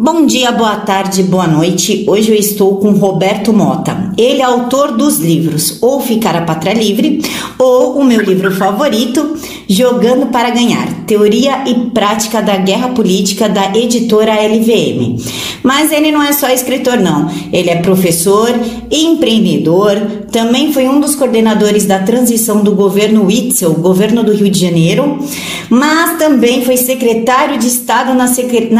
Bom dia, boa tarde, boa noite. Hoje eu estou com Roberto Mota. Ele é autor dos livros Ou Ficar a Pátria Livre ou o meu livro favorito, Jogando para Ganhar: Teoria e Prática da Guerra Política da editora LVM. Mas ele não é só escritor não. Ele é professor, empreendedor, também foi um dos coordenadores da transição do governo Witzel, governo do Rio de Janeiro, mas também foi secretário de Estado na,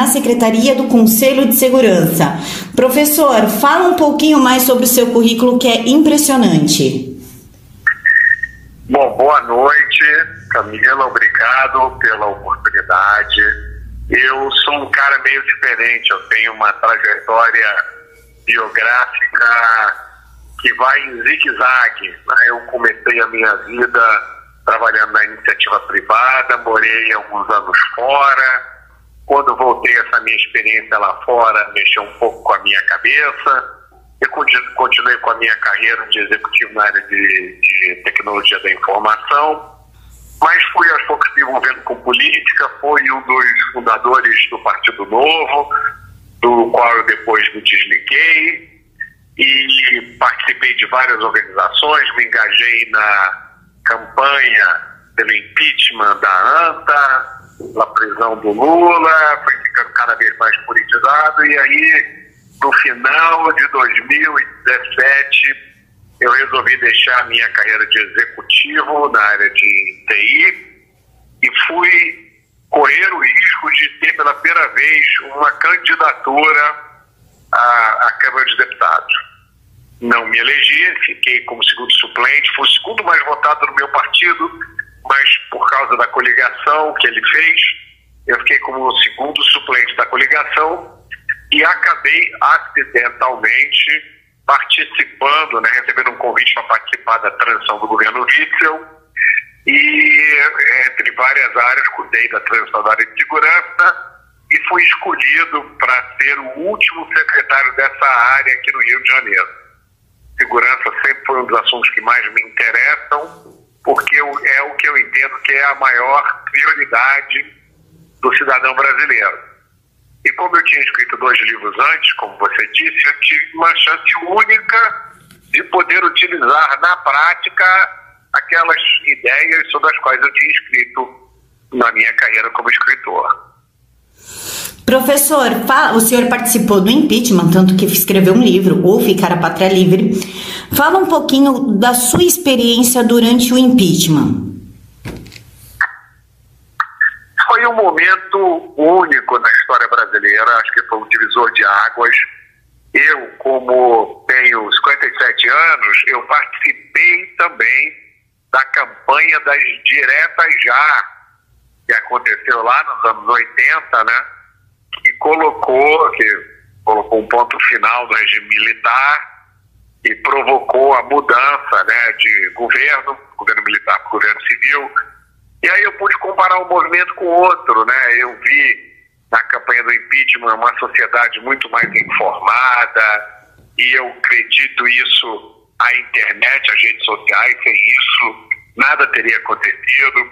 Secretaria do Conselho Conselho de Segurança. Professor, fala um pouquinho mais sobre o seu currículo que é impressionante. Bom, boa noite, Camila, obrigado pela oportunidade. Eu sou um cara meio diferente, eu tenho uma trajetória biográfica que vai em zigue-zague. Né? Eu comecei a minha vida trabalhando na iniciativa privada, morei alguns anos fora, quando voltei essa minha experiência lá fora, mexeu um pouco com a minha cabeça. Eu continuei com a minha carreira de executivo na área de, de tecnologia da informação, mas fui aos poucos me envolvendo com política, fui um dos fundadores do Partido Novo, do qual eu depois me desliguei e participei de várias organizações, me engajei na campanha pelo impeachment da ANTA, na prisão do Lula, foi ficando cada vez mais politizado, e aí, no final de 2017, eu resolvi deixar a minha carreira de executivo na área de TI e fui correr o risco de ter pela primeira vez uma candidatura à, à Câmara de Deputados. Não me elegi, fiquei como segundo suplente, fui o segundo mais votado no meu partido, mas por causa da coligação que ele fez, eu fiquei como o segundo suplente da coligação e acabei acidentalmente participando, né, recebendo um convite para participar da transição do governo Witzel e entre várias áreas cuidei da transição da área de segurança e fui escolhido para ser o último secretário dessa área aqui no Rio de Janeiro. Segurança sempre foi um dos assuntos que mais me interessam porque é o que eu entendo que é a maior prioridade do cidadão brasileiro. E como eu tinha escrito dois livros antes, como você disse, eu tive uma chance única de poder utilizar na prática aquelas ideias sobre as quais eu tinha escrito na minha carreira como escritor. Professor, o senhor participou do impeachment, tanto que escreveu um livro, Ou Ficar a Pátria Livre. Fala um pouquinho da sua experiência durante o impeachment. Foi um momento único na história brasileira, acho que foi um divisor de águas. Eu, como tenho 57 anos, eu participei também da campanha das diretas já, que aconteceu lá nos anos 80, né? Que colocou, que colocou um ponto final no regime militar e provocou a mudança né, de governo, governo militar para governo civil. E aí eu pude comparar um movimento com o outro, né? Eu vi na campanha do impeachment uma sociedade muito mais informada e eu acredito isso a internet, as redes sociais, sem isso nada teria acontecido.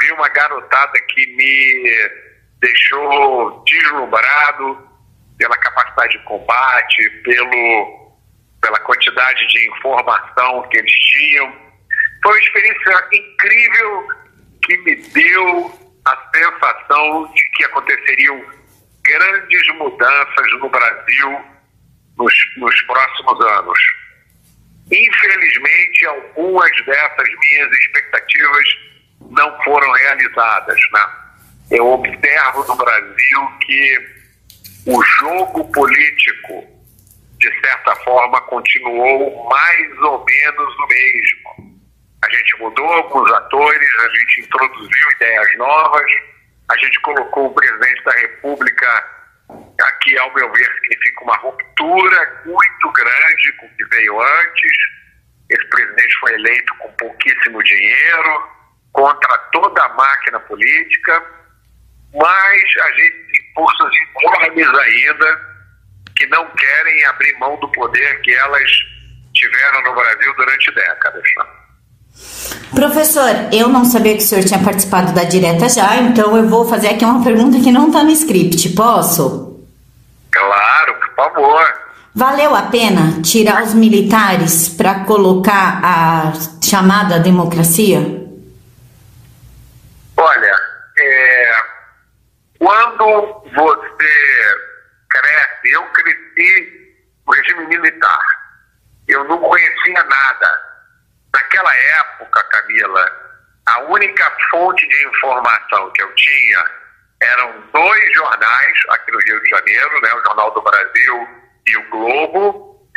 Vi uma garotada que me deixou deslumbrado pela capacidade de combate, pelo, pela quantidade de informação que eles tinham. Foi uma experiência incrível que me deu a sensação de que aconteceriam grandes mudanças no Brasil nos, nos próximos anos. Infelizmente, algumas dessas minhas expectativas não foram realizadas. Né? Eu observo no Brasil que o jogo político, de certa forma, continuou mais ou menos o mesmo. A gente mudou alguns atores, a gente introduziu ideias novas, a gente colocou o presidente da República, aqui, ao meu ver, significa uma ruptura muito grande com o que veio antes. Esse presidente foi eleito com pouquíssimo dinheiro, contra toda a máquina política mas a gente tem forças enormes ainda que não querem abrir mão do poder que elas tiveram no Brasil durante décadas. Professor, eu não sabia que o senhor tinha participado da direta já, então eu vou fazer aqui uma pergunta que não está no script, posso? boa. Valeu a pena tirar os militares para colocar a chamada democracia? Olha, é, quando você cresce, eu cresci no regime militar, eu não conhecia nada. Naquela época, Camila, a única fonte de informação que eu tinha eram dois jornais aqui no Rio de Janeiro, né, o Jornal do Brasil e o Globo,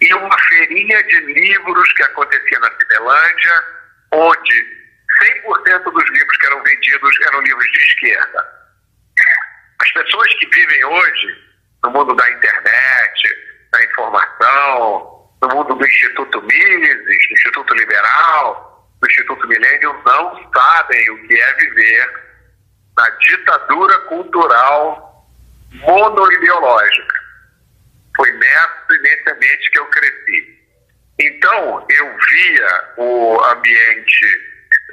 e uma feirinha de livros que acontecia na Cinelândia, onde 100% dos livros que eram vendidos eram livros de esquerda. As pessoas que vivem hoje no mundo da internet, da informação, no mundo do Instituto Mises, do Instituto Liberal, do Instituto Milênio, não sabem o que é viver na ditadura cultural monoideológica. Foi nessa, nesse ambiente que eu cresci. Então, eu via o ambiente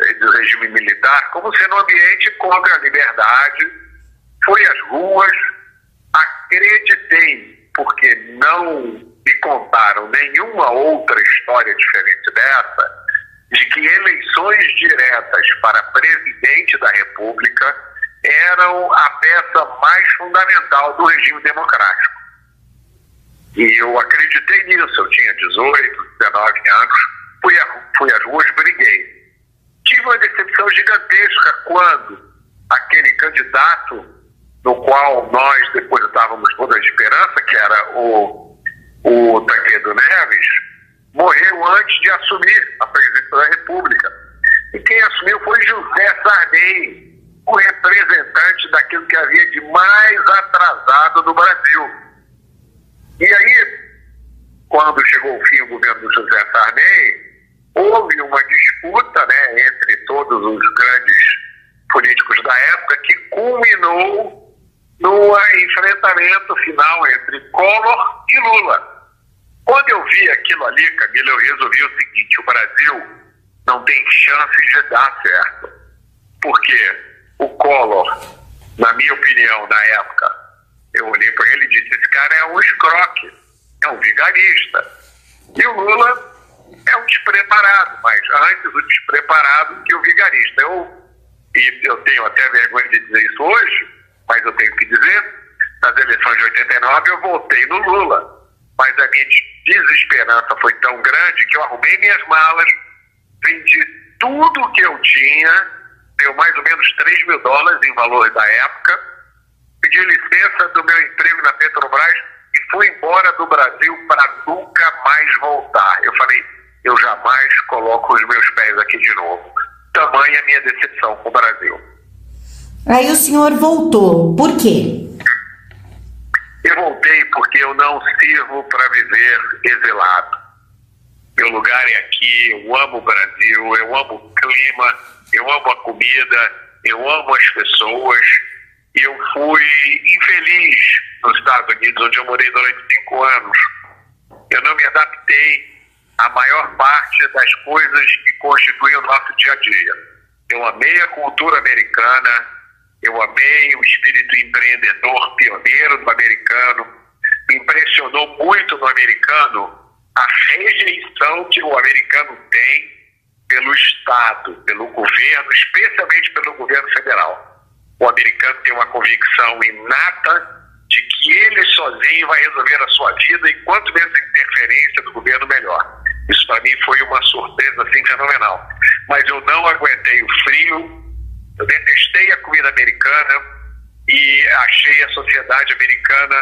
eh, do regime militar como sendo um ambiente contra a liberdade. Fui às ruas, acreditei, porque não me contaram nenhuma outra história diferente dessa, de que eleições diretas para presidente da República eram a peça mais fundamental do regime democrático. E eu acreditei nisso, eu tinha 18, 19 anos, fui, a, fui às ruas, briguei. Tive uma decepção gigantesca quando aquele candidato no qual nós depositávamos toda a esperança, que era o, o Taquedo Neves, morreu antes de assumir a presidência da República. E quem assumiu foi José Sarney, o representante daquilo que havia de mais atrasado no Brasil. E aí, quando chegou o fim do governo do José Sarney, houve uma disputa né, entre todos os grandes políticos da época que culminou no enfrentamento final entre Collor e Lula. Quando eu vi aquilo ali, Camila, eu resolvi o seguinte: o Brasil não tem chance de dar certo. Porque o Collor, na minha opinião, na época, eu olhei para ele e disse: esse cara é um escroque, é um vigarista. E o Lula é um despreparado, mas antes o despreparado que o vigarista. Eu, e eu tenho até vergonha de dizer isso hoje, mas eu tenho que dizer, nas eleições de 89 eu votei no Lula, mas a minha desesperança foi tão grande que eu arrumei minhas malas, vendi tudo que eu tinha, deu mais ou menos 3 mil dólares em valor da época, pedi licença do meu emprego na Petrobras e fui embora do Brasil para nunca mais voltar. Eu falei, eu jamais coloco os meus pés aqui de novo. Tamanha a minha decepção com o Brasil. Aí o senhor voltou. Por quê? Eu voltei porque eu não sirvo para viver exilado. Meu lugar é aqui, eu amo o Brasil, eu amo o clima, eu amo a comida, eu amo as pessoas. Eu fui infeliz nos Estados Unidos, onde eu morei durante cinco anos. Eu não me adaptei à maior parte das coisas que constituem o nosso dia a dia. Eu amei a cultura americana, eu amei o espírito empreendedor pioneiro do americano. Me impressionou muito no americano a rejeição que o americano tem pelo Estado, pelo governo, especialmente pelo governo federal. O americano tem uma convicção inata de que ele sozinho vai resolver a sua vida e quanto menos interferência do governo, melhor. Isso para mim foi uma surpresa assim, fenomenal. Mas eu não aguentei o frio, eu detestei a comida americana e achei a sociedade americana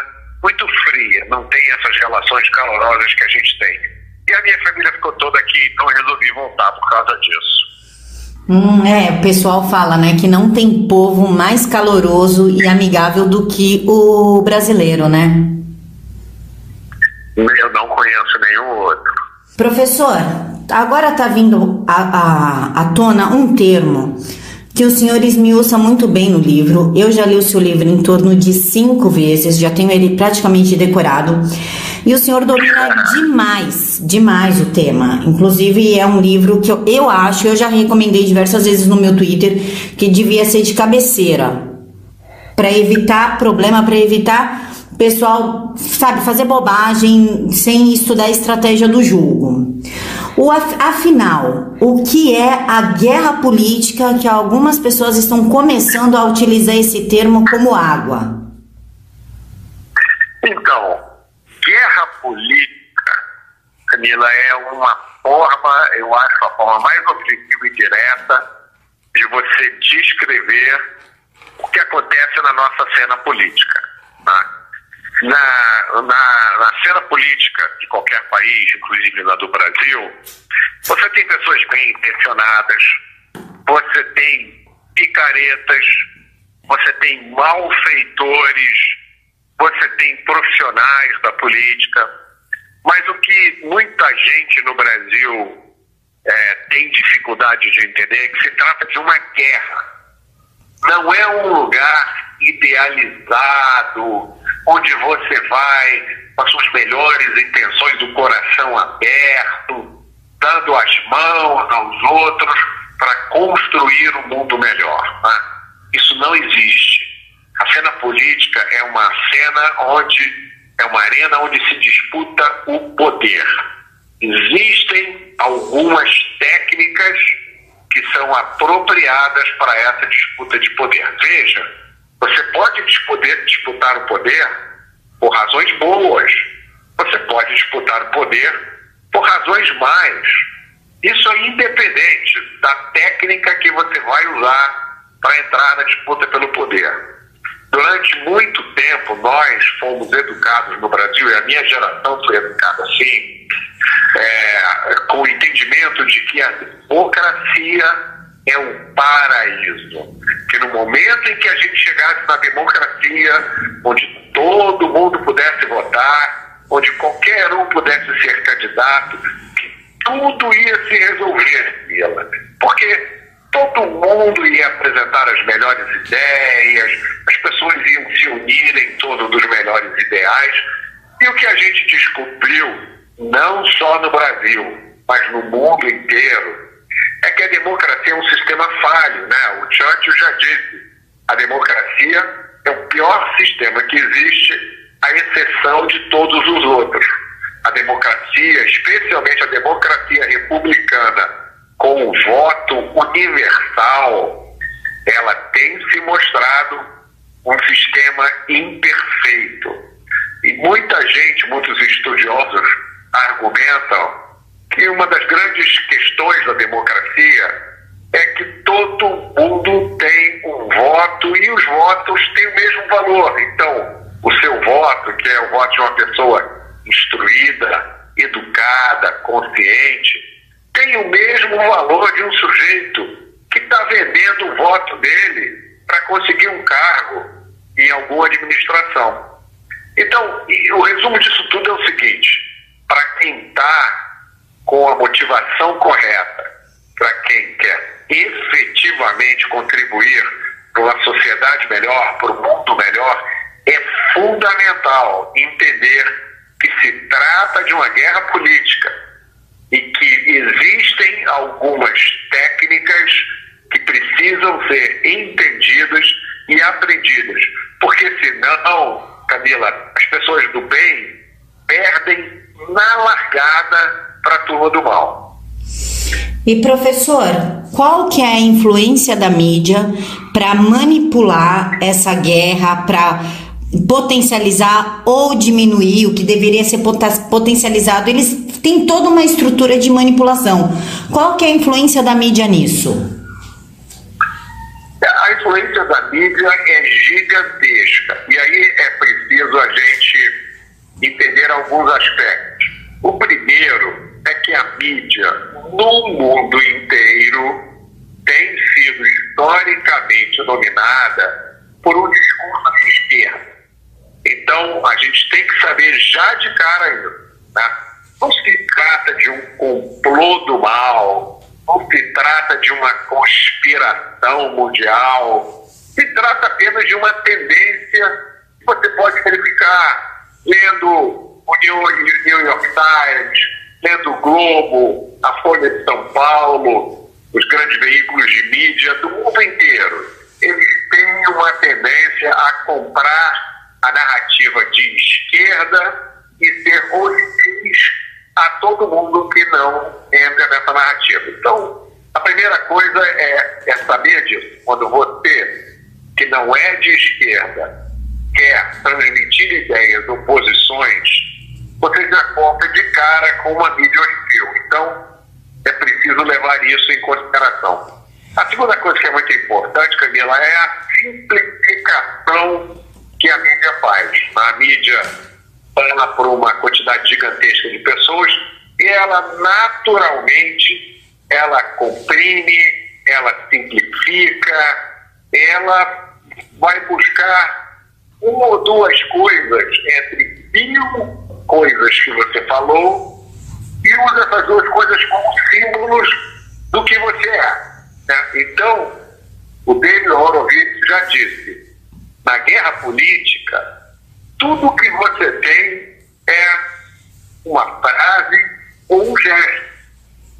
muito fria, não tem essas relações calorosas que a gente tem. E a minha família ficou toda aqui, então eu resolvi voltar por causa disso. Hum, é, o pessoal fala, né, que não tem povo mais caloroso e amigável do que o brasileiro, né? Eu não conheço nenhum outro. Professor, agora está vindo à tona um termo que o senhor esmiuça muito bem no livro. Eu já li o seu livro em torno de cinco vezes, já tenho ele praticamente decorado. E o senhor domina demais, demais o tema. Inclusive, é um livro que eu, eu acho, eu já recomendei diversas vezes no meu Twitter, que devia ser de cabeceira. Para evitar problema, para evitar pessoal, sabe, fazer bobagem sem estudar a estratégia do jogo. O, afinal, o que é a guerra política que algumas pessoas estão começando a utilizar esse termo como água? Então, guerra política, Camila, é uma forma, eu acho, a forma mais objetiva e direta de você descrever o que acontece na nossa cena política. Tá? Na, na, na cena política de qualquer país, inclusive na do Brasil, você tem pessoas bem intencionadas, você tem picaretas, você tem malfeitores, você tem profissionais da política, mas o que muita gente no Brasil é, tem dificuldade de entender é que se trata de uma guerra. Não é um lugar idealizado, onde você vai com as suas melhores intenções do coração aberto, dando as mãos aos outros para construir um mundo melhor. Né? Isso não existe. A cena política é uma cena onde é uma arena onde se disputa o poder. Existem algumas técnicas que são apropriadas para essa disputa de poder. Veja, você pode disputar, disputar o poder por razões boas, você pode disputar o poder por razões más. Isso é independente da técnica que você vai usar para entrar na disputa pelo poder. Durante muito tempo, nós fomos educados no Brasil, e a minha geração foi educada assim, é, com o entendimento de que a democracia é um paraíso. Que no momento em que a gente chegasse na democracia, onde todo mundo pudesse votar, onde qualquer um pudesse ser candidato, que tudo ia se resolver, Mila. Porque todo mundo ia apresentar as melhores ideias, as pessoas iam se unir em torno dos melhores ideais. E o que a gente descobriu, não só no Brasil, mas no mundo inteiro, é que a democracia é um sistema falho. Né? O Churchill já disse: a democracia é o pior sistema que existe, à exceção de todos os outros. A democracia, especialmente a democracia republicana, com o voto universal, ela tem se mostrado um sistema imperfeito. E muita gente, muitos estudiosos, argumentam que uma das grandes questões da democracia é que todo mundo tem um voto e os votos têm o mesmo valor. Então, o seu voto, que é o voto de uma pessoa instruída, educada, consciente, tem o mesmo valor de um sujeito que está vendendo o voto dele para conseguir um cargo em alguma administração. Então, o resumo disso tudo é o seguinte: para quem está com a motivação correta, para quem quer efetivamente contribuir para uma sociedade melhor, para um mundo melhor, é fundamental entender que se trata de uma guerra política e que existem algumas técnicas que precisam ser entendidas e aprendidas. Porque senão, Camila, as pessoas do bem perdem na largada para a turma do mal. E professor, qual que é a influência da mídia para manipular essa guerra, para potencializar ou diminuir o que deveria ser potencializado? Eles tem toda uma estrutura de manipulação. Qual que é a influência da mídia nisso? A influência da mídia é gigantesca. E aí é preciso a gente entender alguns aspectos. O primeiro é que a mídia, no mundo inteiro, tem sido historicamente dominada por um discurso de esquerda. Então, a gente tem que saber já de cara isso. Né? Não se trata de um complô do mal, não se trata de uma conspiração mundial, se trata apenas de uma tendência que você pode verificar lendo o New York Times, lendo o Globo, a Folha de São Paulo, os grandes veículos de mídia do mundo inteiro. Eles têm uma tendência a comprar a narrativa de esquerda e ser hostis a todo mundo que não entra nessa narrativa. Então, a primeira coisa é, é saber disso. Quando você, que não é de esquerda, quer transmitir ideias ou posições, você já conta de cara com uma mídia hostil. Então, é preciso levar isso em consideração. A segunda coisa que é muito importante, Camila, é a simplificação que a mídia faz. A mídia fala por uma quantidade gigantesca de pessoas e ela naturalmente ela comprime, ela simplifica, ela vai buscar uma ou duas coisas entre mil coisas que você falou e usa essas duas coisas como símbolos do que você é. Né? Então, o David Horowitz já disse, na guerra política, tudo que você tem é uma frase ou um gesto.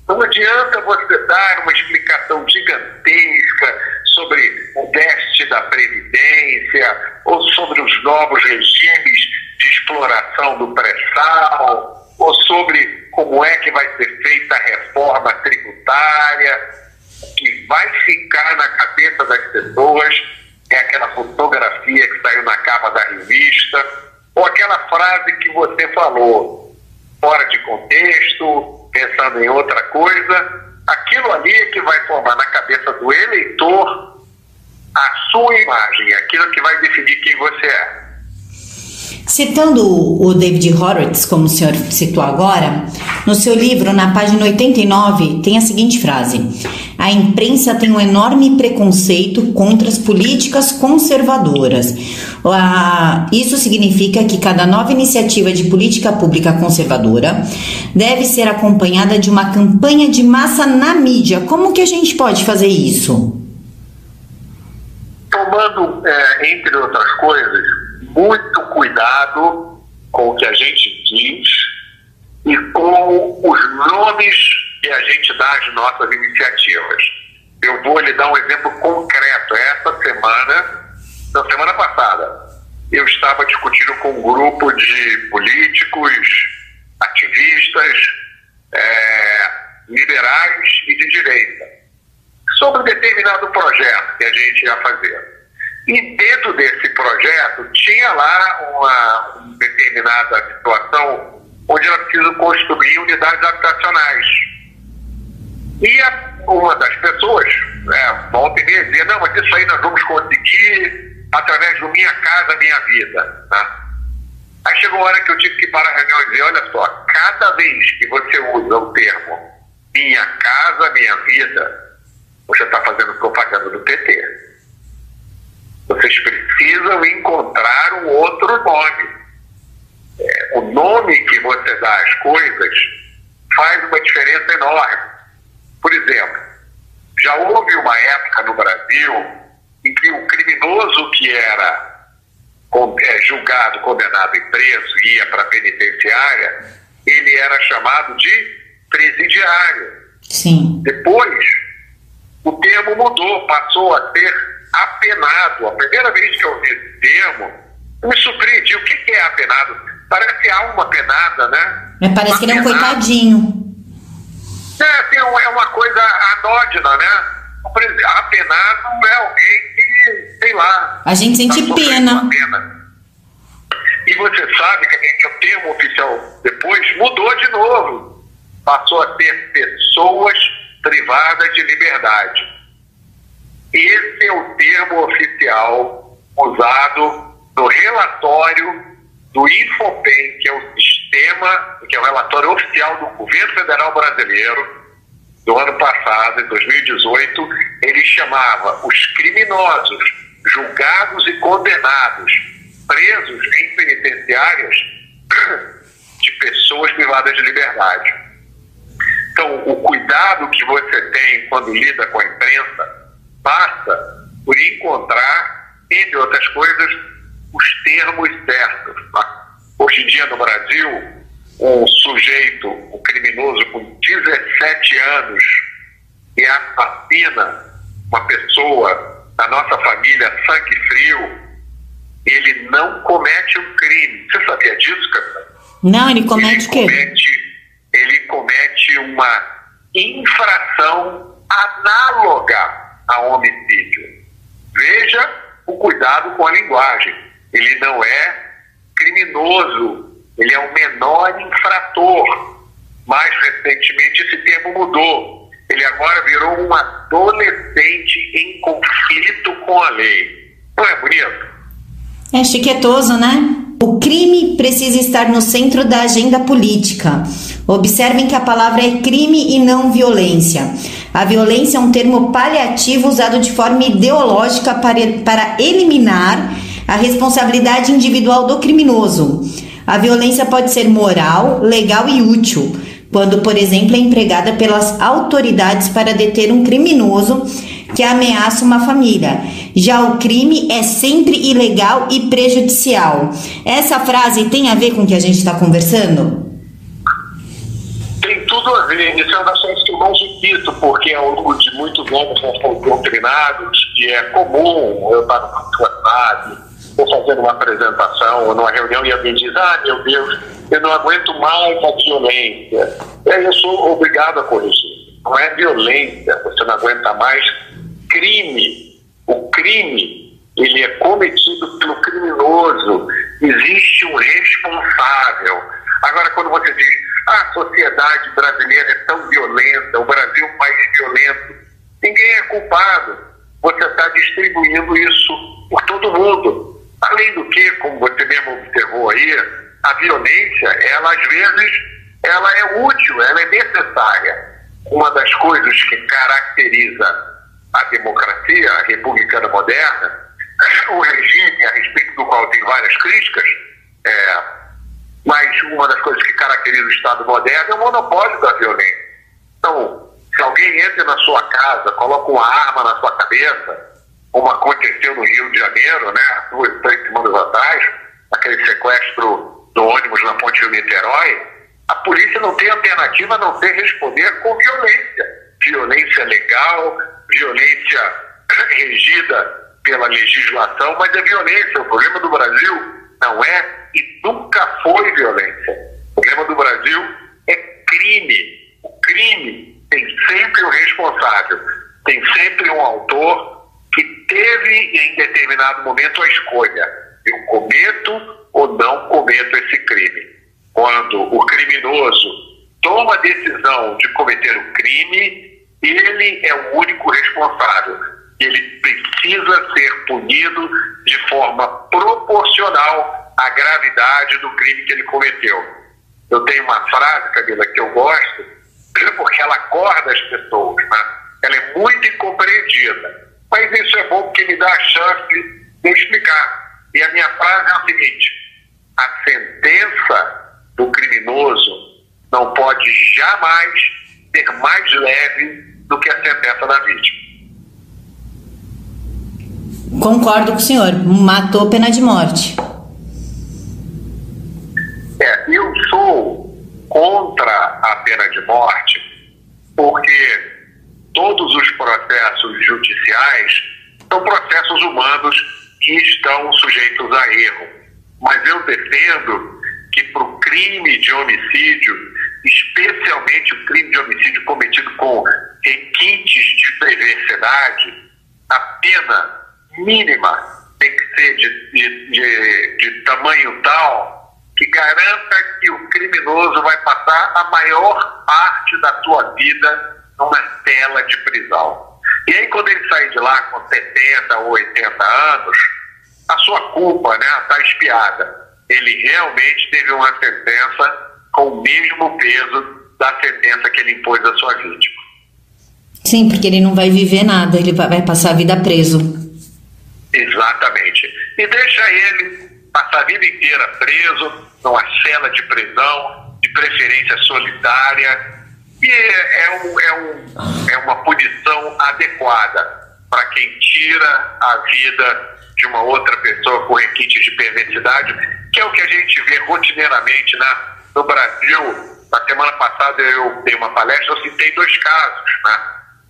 Não adianta você dar uma explicação gigantesca sobre o déficit da Previdência ou sobre os novos regimes de exploração do pré-sal ou sobre como é que vai ser feita a reforma tributária. O que vai ficar na cabeça das pessoas é aquela fotografia que saiu na capa da revista ou aquela frase que você falou, fora de contexto, pensando em outra coisa. Aquilo ali é que vai formar na cabeça do eleitor a sua imagem, aquilo que vai definir quem você é. Citando o David Horowitz, como o senhor citou agora, no seu livro, na página 89, tem a seguinte frase: A imprensa tem um enorme preconceito contra as políticas conservadoras. Isso significa que cada nova iniciativa de política pública conservadora deve ser acompanhada de uma campanha de massa na mídia. Como que a gente pode fazer isso? Tomando, é, entre outras coisas, muito cuidado com o que a gente diz e com os nomes que a gente dá às nossas iniciativas. Eu vou lhe dar um exemplo concreto. Essa semana, na semana passada, eu estava discutindo com um grupo de políticos, ativistas, é, liberais e de direita, sobre determinado projeto que a gente ia fazer. E dentro desse projeto tinha lá uma, uma determinada situação onde era preciso construir unidades habitacionais. E a, uma das pessoas, né, volta e meia, dizia, não, mas isso aí nós vamos conseguir através do Minha Casa Minha Vida. Né? Aí chegou a hora que eu tive que parar a reunião e dizer, olha só, cada vez que você usa o termo Minha Casa Minha Vida, você está fazendo propaganda do PT. Vocês precisam encontrar um outro nome. É, o nome que você dá às coisas faz uma diferença enorme. Por exemplo, já houve uma época no Brasil em que o criminoso que era é, julgado, condenado e preso e ia para a penitenciária, ele era chamado de presidiário. Sim. Depois, o termo mudou, passou a ter apenado. A primeira vez que eu ouvi esse termo, me surpreendi. O que, que é apenado? Parece alma penada, né? Mas parece que ele é um coitadinho. É, assim, é uma coisa anódina, né? Apenado é alguém que, sei lá. A gente sente tá pena. pena. E você sabe que o termo oficial depois mudou de novo. Passou a ter pessoas privadas de liberdade. Esse é o termo oficial usado no relatório do Infopem, que é o sistema, que é o relatório oficial do governo federal brasileiro do ano passado, em 2018, ele chamava os criminosos julgados e condenados, presos em penitenciárias de pessoas privadas de liberdade. Então, o cuidado que você tem quando lida com a imprensa passa por encontrar, entre outras coisas, os termos certos. Tá? Hoje em dia, no Brasil, um sujeito, um criminoso com 17 anos, que assassina uma pessoa da nossa família, sangue frio, ele não comete um crime. Você sabia disso, Capitão? Não, ele comete o quê? Comete, ele comete uma infração análoga a homicídio. Veja o cuidado com a linguagem. Ele não é criminoso, ele é um menor infrator. Mais recentemente esse termo mudou. Ele agora virou um adolescente em conflito com a lei. Não é bonito? É chiquetoso, né? O crime precisa estar no centro da agenda política. Observem que a palavra é crime e não violência. A violência é um termo paliativo usado de forma ideológica para, para eliminar a responsabilidade individual do criminoso. A violência pode ser moral, legal e útil, quando, por exemplo, é empregada pelas autoridades para deter um criminoso que ameaça uma família. Já o crime é sempre ilegal e prejudicial. Essa frase tem a ver com o que a gente está conversando? Tudo a ver. Isso é uma das coisas que eu mais repito, porque ao longo de muitos anos nós fomos doutrinados que é comum eu estar no WhatsApp, ou fazendo uma apresentação, ou numa reunião, e alguém diz: Ah, meu Deus, eu não aguento mais a violência. E aí eu sou obrigado a corrigir. Não é violência, você não aguenta mais crime. O crime, ele é cometido pelo criminoso. Existe um responsável. Agora, quando você diz, a sociedade brasileira é tão violenta, o Brasil é um país violento, ninguém é culpado. Você está distribuindo isso por todo mundo. Além do que, como você mesmo observou aí, a violência, ela às vezes, ela é útil, ela é necessária. Uma das coisas que caracteriza a democracia a republicana moderna, o regime a respeito do qual tem várias críticas, é, mas uma das coisas que caracteriza o Estado moderno é o monopólio da violência. Então, se alguém entra na sua casa, coloca uma arma na sua cabeça, como aconteceu no Rio de Janeiro, né, duas, três semanas atrás, aquele sequestro do ônibus na Ponte Rio-Niterói, a polícia não tem alternativa a não ser responder com violência. Violência legal, violência regida pela legislação, mas é violência. O problema do Brasil não é e nunca foi violência. O problema do Brasil é crime. O crime tem sempre um responsável, tem sempre um autor que teve em determinado momento a escolha: eu cometo ou não cometo esse crime. Quando o criminoso toma a decisão de cometer o crime, ele é o único responsável. Ele precisa ser punido de forma proporcional à gravidade do crime que ele cometeu. Eu tenho uma frase, Camila, que eu gosto, porque ela acorda as pessoas, né? Ela é muito incompreendida. Mas isso é bom porque me dá a chance de explicar. E a minha frase é a seguinte: a sentença do criminoso não pode jamais ser mais leve do que a sentença da vítima. Concordo com o senhor. Matou pena de morte. É, eu sou contra a pena de morte porque todos os processos judiciais são processos humanos que estão sujeitos a erro. Mas eu defendo que para o crime de homicídio, especialmente o crime de homicídio cometido com requintes de perversidade, a pena mínima tem que ser de, de, de, de tamanho tal que garanta que o criminoso vai passar a maior parte da sua vida numa tela de prisão. E aí, quando ele sair de lá com 70 ou 80 anos, a sua culpa está né, tá espiada. Ele realmente teve uma sentença com o mesmo peso da sentença que ele impôs à sua vítima. Sim, porque ele não vai viver nada, ele vai passar a vida preso. Exatamente. E deixa ele passar a vida inteira preso, numa cela de prisão, de preferência solitária. E é, é, um, é, um, é uma punição adequada para quem tira a vida de uma outra pessoa com requinte de perversidade, que é o que a gente vê rotineiramente né? no Brasil. Na semana passada eu dei uma palestra, eu citei dois casos. Né?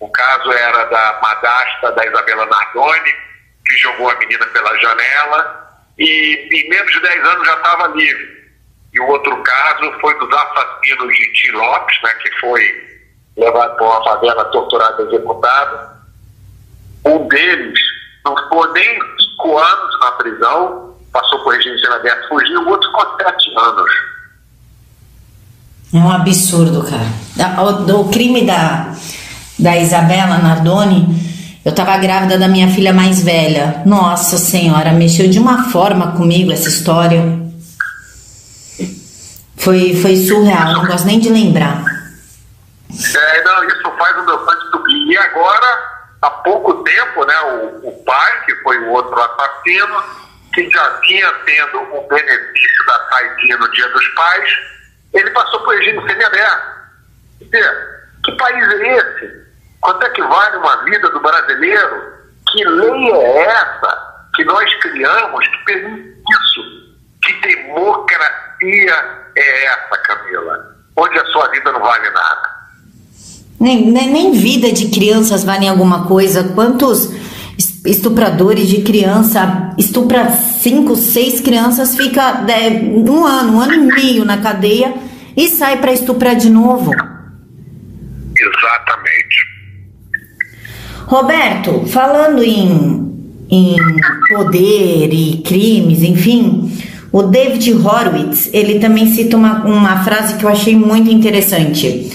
O caso era da madasta da Isabela Nardoni, que jogou a menina pela janela, e em menos de 10 anos já estava livre. E o outro caso foi dos assassinos de Tim Lopes, né, que foi levado para uma favela, torturado e executado. Um deles não ficou nem cinco anos na prisão, passou por regime semiaberto, fugiu, o outro ficou sete anos. É um absurdo, cara. O crime da, da Isabela Nardoni eu estava grávida da minha filha mais velha. Nossa Senhora, mexeu de uma forma comigo essa história. Foi, foi surreal, não gosto nem de lembrar. É, não, isso faz o meu sangue subir. E agora, há pouco tempo, né, o, o pai, que foi o outro assassino, que já vinha tendo o benefício da saída no Dia dos Pais, ele passou por regime semiaberto. Que país é esse? Quanto é que vale uma vida do brasileiro? Que lei é essa que nós criamos que permite isso? Que democracia é essa, Camila? Onde a sua vida não vale nada? Nem, nem, nem vida de crianças vale alguma coisa. Quantos estupradores de criança estupra cinco, seis crianças, fica é, um ano, um ano e meio na cadeia e sai para estuprar de novo? Exatamente. Roberto, falando em, em poder e crimes, enfim, o David Horowitz, ele também cita uma, uma frase que eu achei muito interessante.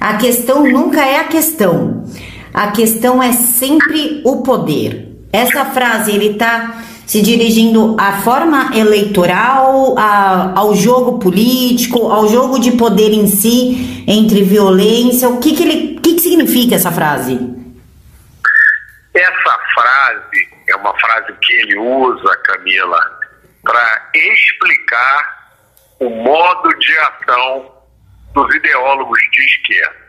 A questão nunca é a questão, a questão é sempre o poder. Essa frase ele está se dirigindo à forma eleitoral, a, ao jogo político, ao jogo de poder em si, entre violência. O que, que, ele, que, que significa essa frase? Essa frase é uma frase que ele usa, Camila, para explicar o modo de ação dos ideólogos de esquerda.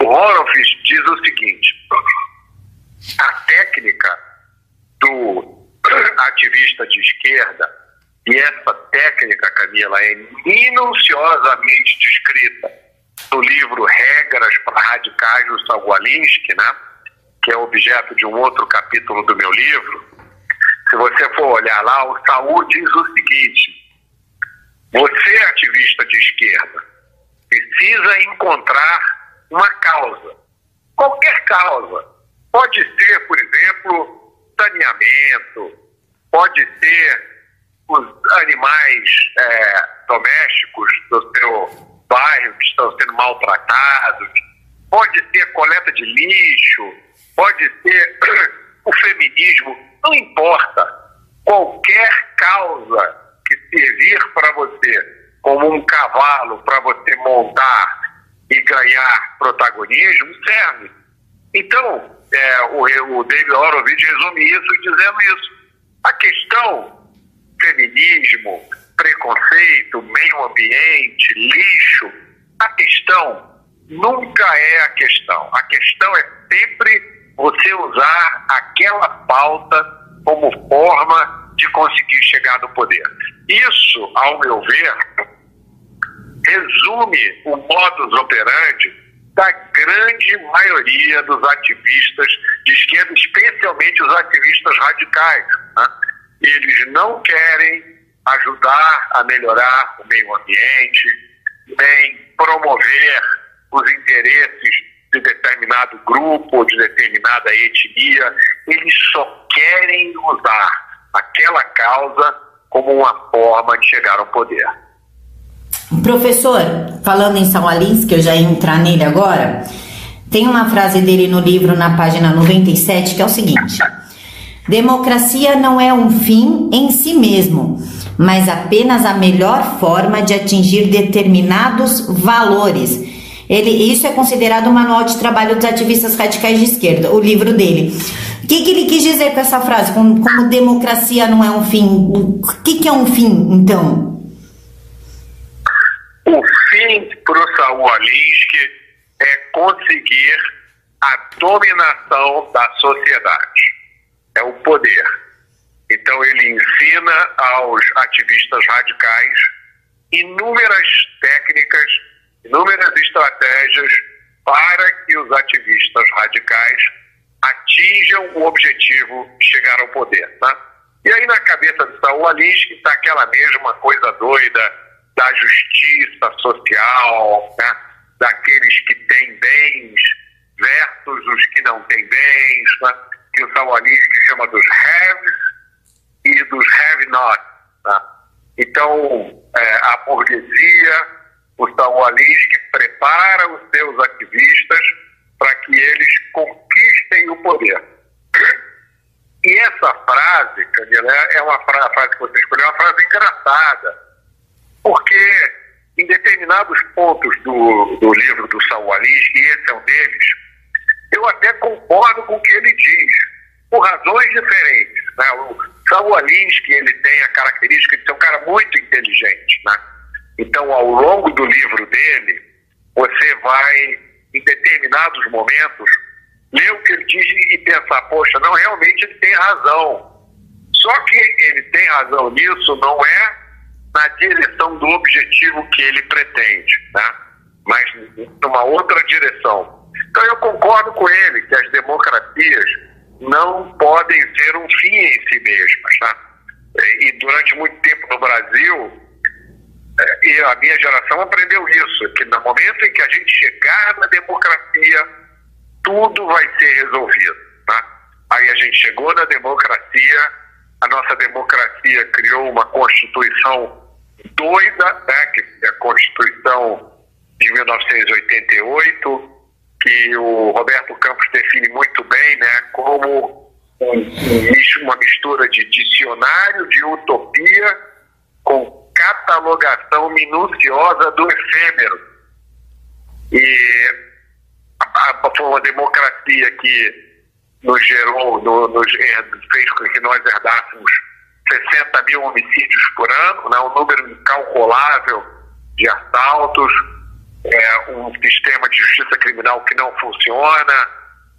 O Horowitz diz o seguinte: a técnica do ativista de esquerda, e essa técnica, Camila, é minuciosamente descrita no livro Regras para Radicais do Sagualinski, né? Que é objeto de um outro capítulo do meu livro, se você for olhar lá, o Saúl diz o seguinte: você, ativista de esquerda, precisa encontrar uma causa, qualquer causa. Pode ser, por exemplo, saneamento, pode ser os animais é, domésticos do seu bairro que estão sendo maltratados, pode ser coleta de lixo, pode ser o feminismo, não importa. Qualquer causa que servir para você como um cavalo para você montar e ganhar protagonismo serve. Então, é, o, o David Horowitz resume isso dizendo isso. A questão feminismo, preconceito, meio ambiente, lixo, a questão nunca é a questão. A questão é sempre você usar aquela pauta como forma de conseguir chegar no poder. Isso, ao meu ver, resume o modus operandi da grande maioria dos ativistas de esquerda, especialmente os ativistas radicais. Né? Eles não querem ajudar a melhorar o meio ambiente, nem promover os interesses de determinado grupo de determinada etnia, eles só querem usar aquela causa como uma forma de chegar ao poder. Professor, falando em São Alins, que eu já ia entrar nele agora, tem uma frase dele no livro, na página 97, que é o seguinte: Democracia não é um fim em si mesmo, mas apenas a melhor forma de atingir determinados valores ele, isso é considerado o manual de trabalho dos ativistas radicais de esquerda, o livro dele. O que, que ele quis dizer com essa frase? Como, como democracia não é um fim. O que, que é um fim, então? O fim para o Saul Alinsky é conseguir a dominação da sociedade. É o poder. Então ele ensina aos ativistas radicais inúmeras técnicas inúmeras estratégias para que os ativistas radicais atinjam o objetivo de chegar ao poder. Tá? E aí na cabeça do Saul Alinsky está aquela mesma coisa doida da justiça social, né? daqueles que têm bens versus os que não têm bens, né? que o Saul Alinsky chama dos haves e dos have-nots. Né? Então, é, a burguesia, o Saul Alinsky prepara os seus ativistas para que eles conquistem o poder. E essa frase, Camila, é uma frase que você escolheu, é uma frase engraçada, porque em determinados pontos do, do livro do Saul Alinsky, e esse é um deles, eu até concordo com o que ele diz, por razões diferentes. Né? O Saul Alinsky, ele tem a característica de ser um cara muito inteligente. Né? Então, ao longo do livro dele, você vai, em determinados momentos, ler o que ele diz e pensar, poxa, não, realmente ele tem razão. Só que ele tem razão nisso não é na direção do objetivo que ele pretende, né? mas numa outra direção. Então eu concordo com ele que as democracias não podem ser um fim em si mesmas. Tá? E durante muito tempo no Brasil, e a minha geração aprendeu isso, que no momento em que a gente chegar na democracia, tudo vai ser resolvido. Tá? Aí a gente chegou na democracia, a nossa democracia criou uma Constituição doida, né, que é a Constituição de 1988, que o Roberto Campos define muito bem né, como uma mistura de dicionário de utopia com catalogação minuciosa do efêmero. E foi uma democracia que nos gerou, nos, fez com que nós herdássemos 60 mil homicídios por ano, né, um número incalculável de assaltos, é, um sistema de justiça criminal que não funciona,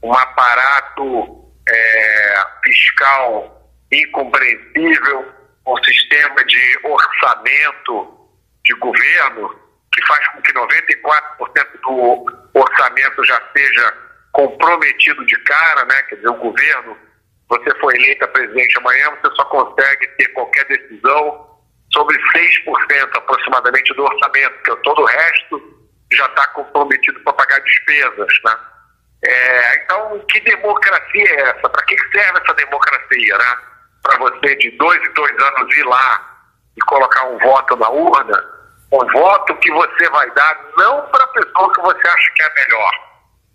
um aparato é, fiscal incompreensível, um sistema de orçamento de governo que faz com que 94% do orçamento já seja comprometido de cara, né? Quer dizer, o governo, você foi eleita presidente amanhã, você só consegue ter qualquer decisão sobre 6% aproximadamente do orçamento, porque todo o resto já está comprometido para pagar despesas, né? É, então, que democracia é essa? Para que serve essa democracia, né? Para você de dois em dois anos ir lá e colocar um voto na urna o voto que você vai dar não para a pessoa que você acha que é melhor,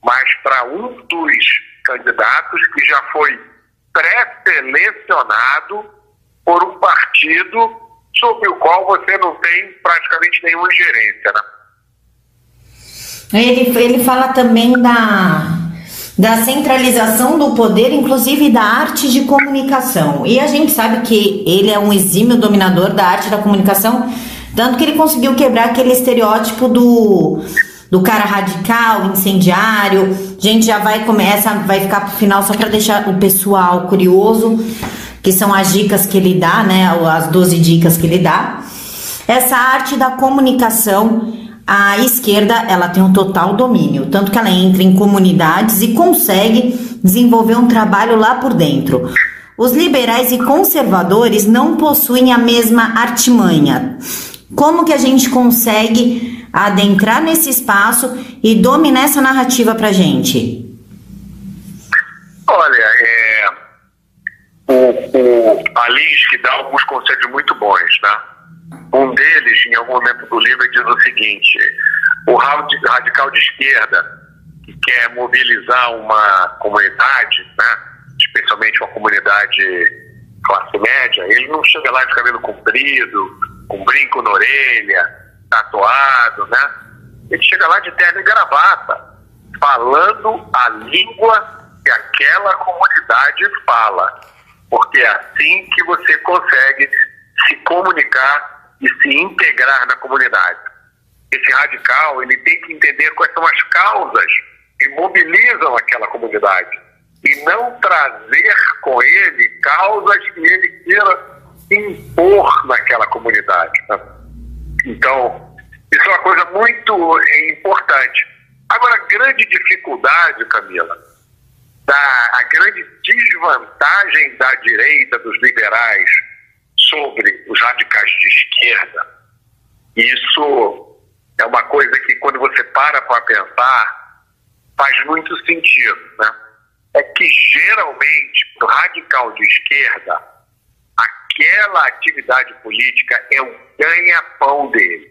mas para um dos candidatos que já foi pré-selecionado por um partido sobre o qual você não tem praticamente nenhuma ingerência. Né? Ele, ele fala também da, da centralização do poder, inclusive da arte de comunicação. E a gente sabe que ele é um exímio dominador da arte da comunicação tanto que ele conseguiu quebrar aquele estereótipo do, do cara radical, incendiário. A gente já vai começa, vai ficar pro final só para deixar o pessoal curioso, que são as dicas que ele dá, né? As 12 dicas que ele dá. Essa arte da comunicação, a esquerda, ela tem um total domínio, tanto que ela entra em comunidades e consegue desenvolver um trabalho lá por dentro. Os liberais e conservadores não possuem a mesma artimanha. Como que a gente consegue adentrar nesse espaço e dominar essa narrativa para gente? Olha, é, o, o que dá alguns conselhos muito bons, né? Um deles, em algum momento do livro, diz o seguinte: o radical de esquerda que quer mobilizar uma comunidade, né? especialmente uma comunidade classe média, ele não chega lá de cabelo comprido, com brinco na orelha, tatuado, né? Ele chega lá de terno e gravata, falando a língua que aquela comunidade fala. Porque é assim que você consegue se comunicar e se integrar na comunidade. Esse radical, ele tem que entender quais são as causas que mobilizam aquela comunidade e não trazer com ele causas que ele queira impor naquela comunidade. Né? Então, isso é uma coisa muito importante. Agora, a grande dificuldade, Camila, da a grande desvantagem da direita, dos liberais, sobre os radicais de esquerda. Isso é uma coisa que, quando você para para pensar, faz muito sentido. Né? É que, geralmente, para o radical de esquerda, aquela atividade política é o ganha-pão dele.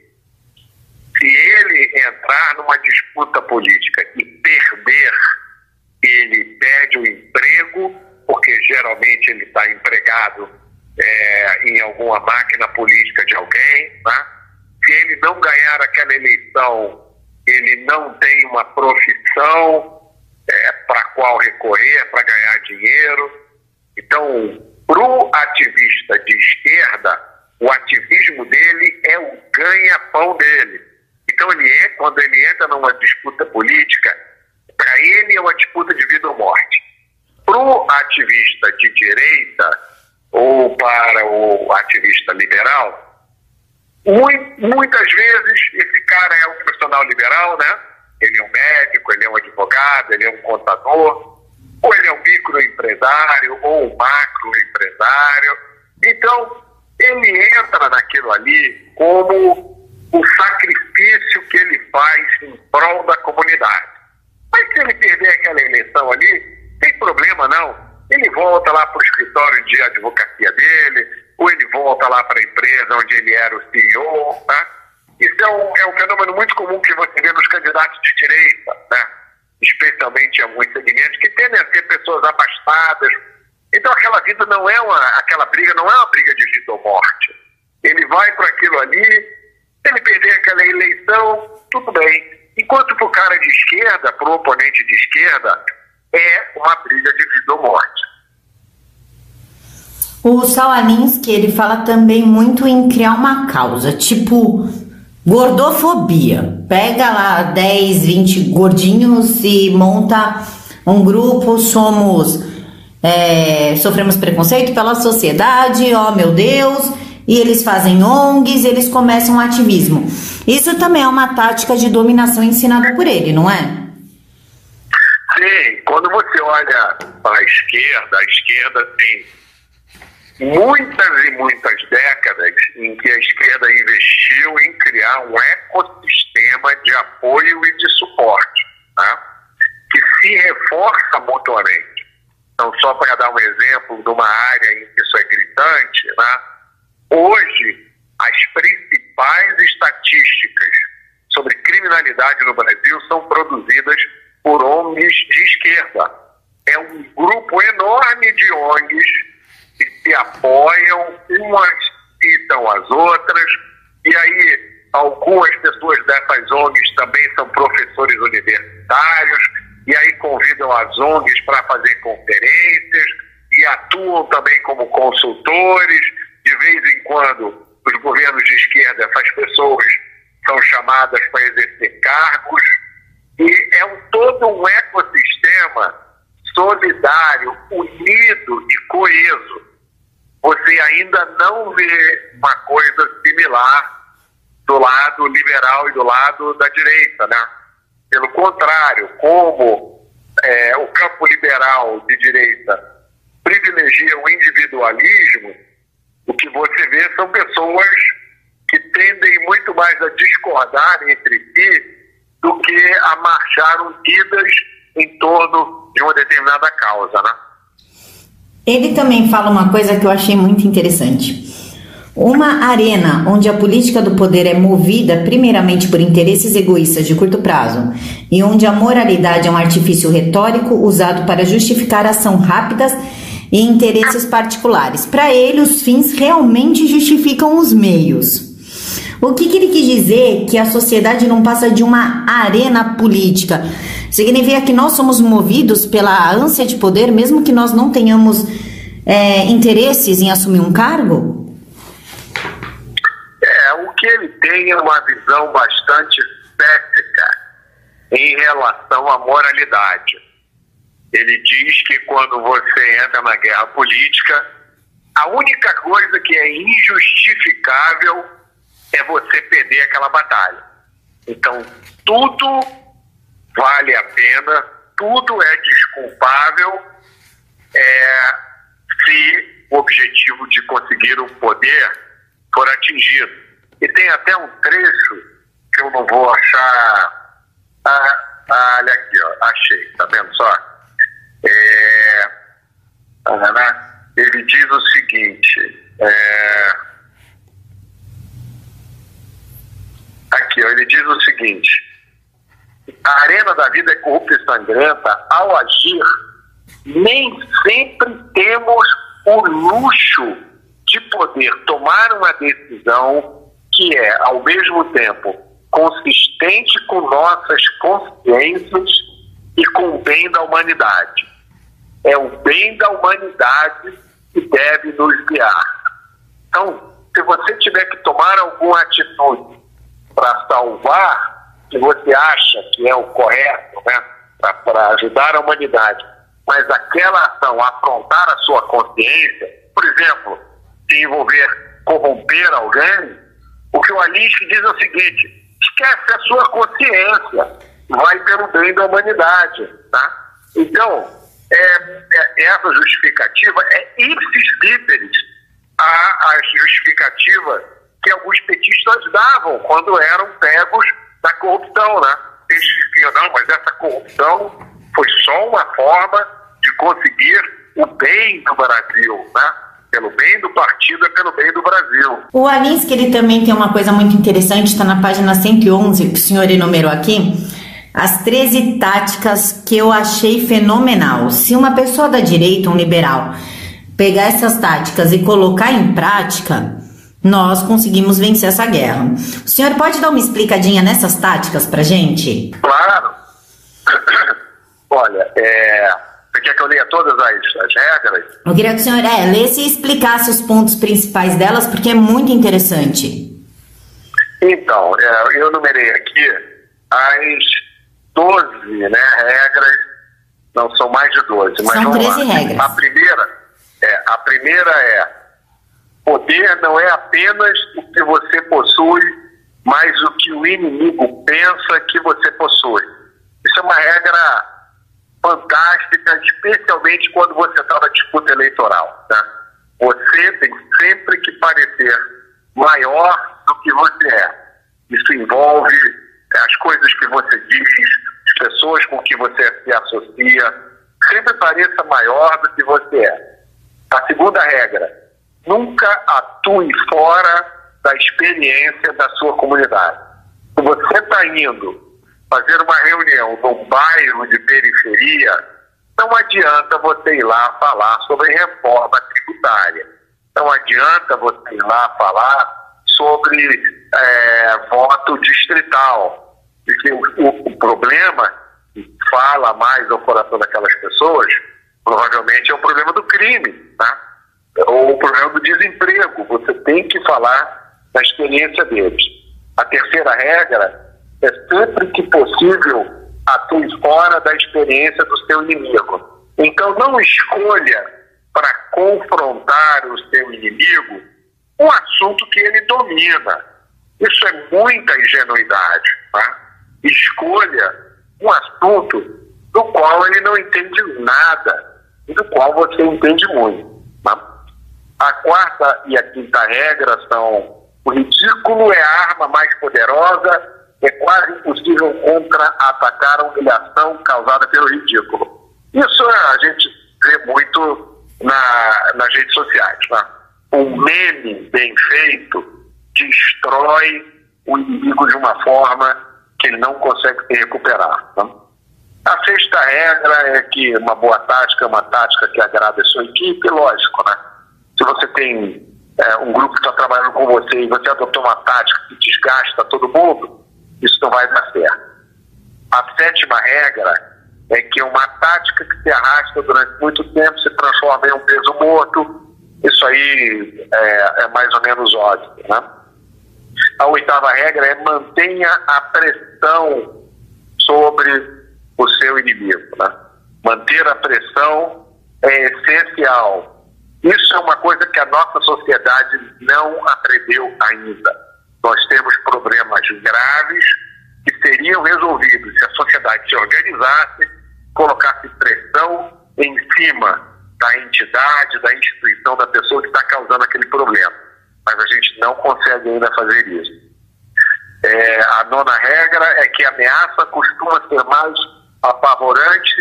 Se ele entrar numa disputa política e perder, ele perde o emprego, porque geralmente ele está empregado é, em alguma máquina política de alguém. Né? Se ele não ganhar aquela eleição, ele não tem uma profissão é, para qual recorrer para ganhar dinheiro. Então, para o ativista de esquerda, o ativismo dele é o ganha-pão dele. Então, ele é, quando ele entra numa disputa política, para ele é uma disputa de vida ou morte. Para o ativista de direita ou para o ativista liberal, muitas vezes esse cara é um profissional liberal, né? Ele é um médico, ele é um advogado, ele é um contador, ou ele é um microempresário ou um macroempresário. Então, ele entra naquilo ali como o sacrifício que ele faz em prol da comunidade. Mas se ele perder aquela eleição ali, tem problema não. Ele volta lá para o escritório de advocacia dele, ou ele volta lá para a empresa onde ele era o CEO. Né? Isso é um, é um fenômeno muito comum que você vê nos candidatos de direita. Né? especialmente em alguns segmentos, que tendem a ser pessoas abastadas. Então aquela vida não é uma, aquela briga não é uma briga de vida ou morte. Ele vai para aquilo ali, se ele perder aquela eleição, tudo bem. Enquanto para o cara de esquerda, para o oponente de esquerda, é uma briga de vida ou morte. O Salaninski, ele fala também muito em criar uma causa, tipo Gordofobia. Pega lá 10, 20 gordinhos e monta um grupo, somos. É, sofremos preconceito pela sociedade, oh, meu Deus, e eles fazem ONGs, eles começam um ativismo. Isso também é uma tática de dominação ensinada por ele, não é? Sim, quando você olha para a esquerda, a esquerda tem muitas e muitas décadas em que a esquerda investiu em criar um ecossistema de apoio e de suporte, né? que se reforça mutuamente. Então, só para dar um exemplo de uma área em que isso é gritante, né? hoje as principais estatísticas sobre criminalidade no Brasil são produzidas por ONGs de esquerda. É um grupo enorme de ONGs que se apoiam, umas citam as outras, e aí algumas pessoas dessas ONGs também são professores universitários, e aí convidam as ONGs para fazer conferências, e atuam também como consultores. De vez em quando, os governos de esquerda, essas pessoas são chamadas para exercer cargos, e é um, todo um ecossistema solidário, unido e coeso você ainda não vê uma coisa similar do lado liberal e do lado da direita, né? Pelo contrário, como é, o campo liberal de direita privilegia o individualismo, o que você vê são pessoas que tendem muito mais a discordar entre si do que a marchar unidas em torno de uma determinada causa, né? Ele também fala uma coisa que eu achei muito interessante. Uma arena onde a política do poder é movida primeiramente por interesses egoístas de curto prazo e onde a moralidade é um artifício retórico usado para justificar ação rápidas e interesses particulares. Para ele, os fins realmente justificam os meios. O que, que, ele quis dizer que a sociedade não passa de uma arena política? Significa que nós somos movidos pela ânsia de poder, mesmo que nós não tenhamos é, interesses em assumir um cargo? É, o que ele tem é uma visão bastante cética em relação à moralidade. Ele diz que quando você entra na guerra política, a única coisa que é injustificável é você perder aquela batalha. Então, tudo vale a pena tudo é desculpável é, se o objetivo de conseguir o poder for atingido. E tem até um trecho que eu não vou achar. Ah, ah olha aqui, ó, achei, tá vendo só? É, ah, ele diz o seguinte. É, aqui, ó, ele diz o seguinte: a arena da vida é corrupta e sangrenta, ao agir, nem sempre temos o luxo de poder tomar uma decisão que é, ao mesmo tempo, consistente com nossas consciências e com o bem da humanidade. É o bem da humanidade que deve nos guiar. Então, se você tiver que tomar alguma atitude para salvar, que você acha que é o correto, né, para ajudar a humanidade, mas aquela ação afrontar a sua consciência, por exemplo, se envolver corromper alguém, o que o Alice diz é o seguinte: esquece a sua consciência, vai pelo bem da humanidade. Tá? Então, é, é, essa justificativa é ipsis a, a justificativa que alguns petistas davam quando eram pegos da corrupção. Né? Eles diziam, não, mas essa corrupção foi só uma forma de conseguir o bem do Brasil. Né? pelo bem do partido é pelo bem do Brasil. O Alinsky, ele também tem uma coisa muito interessante, está na página 111, que o senhor enumerou aqui, as 13 táticas que eu achei fenomenal. Se uma pessoa da direita, um liberal, pegar essas táticas e colocar em prática, nós conseguimos vencer essa guerra. O senhor pode dar uma explicadinha nessas táticas para gente? Claro. Olha, é, você quer que eu leia todas as, as regras? Eu queria que o senhor é, lesse e explicasse os pontos principais delas, porque é muito interessante. Então, é, eu numerei aqui as 12 né, regras, não são mais de 12, mas são 13 lá. regras. A primeira, é, a primeira é poder não é apenas o que você possui, mas o que o inimigo pensa que você possui. Isso é uma regra fantástica, especialmente quando você está na disputa eleitoral. Né? Você tem sempre que parecer maior do que você é. Isso envolve as coisas que você diz, as pessoas com que você se associa. Sempre pareça maior do que você é. A segunda regra: nunca atue fora da experiência da sua comunidade. Se você está indo fazer uma reunião num bairro de periferia, não adianta você ir lá falar sobre reforma tributária. Não adianta você ir lá falar sobre é, voto distrital. Porque o, o, o problema que fala mais ao coração daquelas pessoas provavelmente é o problema do crime, tá? O problema do desemprego. Você tem que falar da experiência deles. A terceira regra é sempre que possível atue fora da experiência do seu inimigo. Então não escolha para confrontar o seu inimigo um assunto que ele domina. Isso é muita ingenuidade. Tá? Escolha um assunto do qual ele não entende nada e do qual você entende muito. Tá? Quarta e a quinta regra são o ridículo é a arma mais poderosa é quase impossível contra-atacar a humilhação causada pelo ridículo. Isso a gente vê muito na, nas redes sociais. Né? Um meme bem feito destrói o inimigo de uma forma que ele não consegue se recuperar. Né? A sexta regra é que uma boa tática é uma tática que agrada a sua equipe, lógico, né? Se você tem é, um grupo que está trabalhando com você e você adotou uma tática que desgasta todo mundo, isso não vai dar certo. A sétima regra é que uma tática que se arrasta durante muito tempo se transforma em um peso morto. Isso aí é, é mais ou menos óbvio. Né? A oitava regra é mantenha a pressão sobre o seu inimigo. Né? Manter a pressão é essencial. Isso é uma coisa que a nossa sociedade não aprendeu ainda nós temos problemas graves que seriam resolvidos se a sociedade se organizasse, colocasse pressão em cima da entidade, da instituição, da pessoa que está causando aquele problema. Mas a gente não consegue ainda fazer isso. É, a nona regra é que a ameaça costuma ser mais apavorante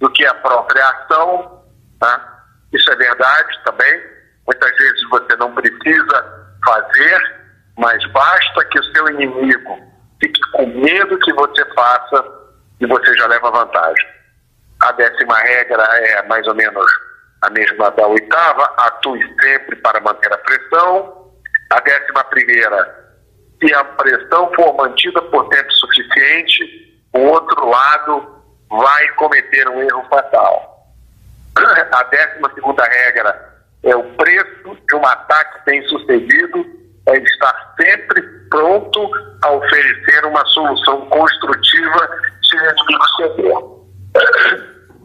do que a própria ação. Tá? Isso é verdade também. Muitas vezes você não precisa fazer, mas basta que o seu inimigo fique com medo que você faça e você já leva vantagem. A décima regra é mais ou menos a mesma da oitava, atue sempre para manter a pressão. A décima primeira, se a pressão for mantida por tempo suficiente, o outro lado vai cometer um erro fatal. A décima segunda regra é o preço de um ataque bem sucedido é estar sempre pronto a oferecer uma solução construtiva se o inimigo ceder.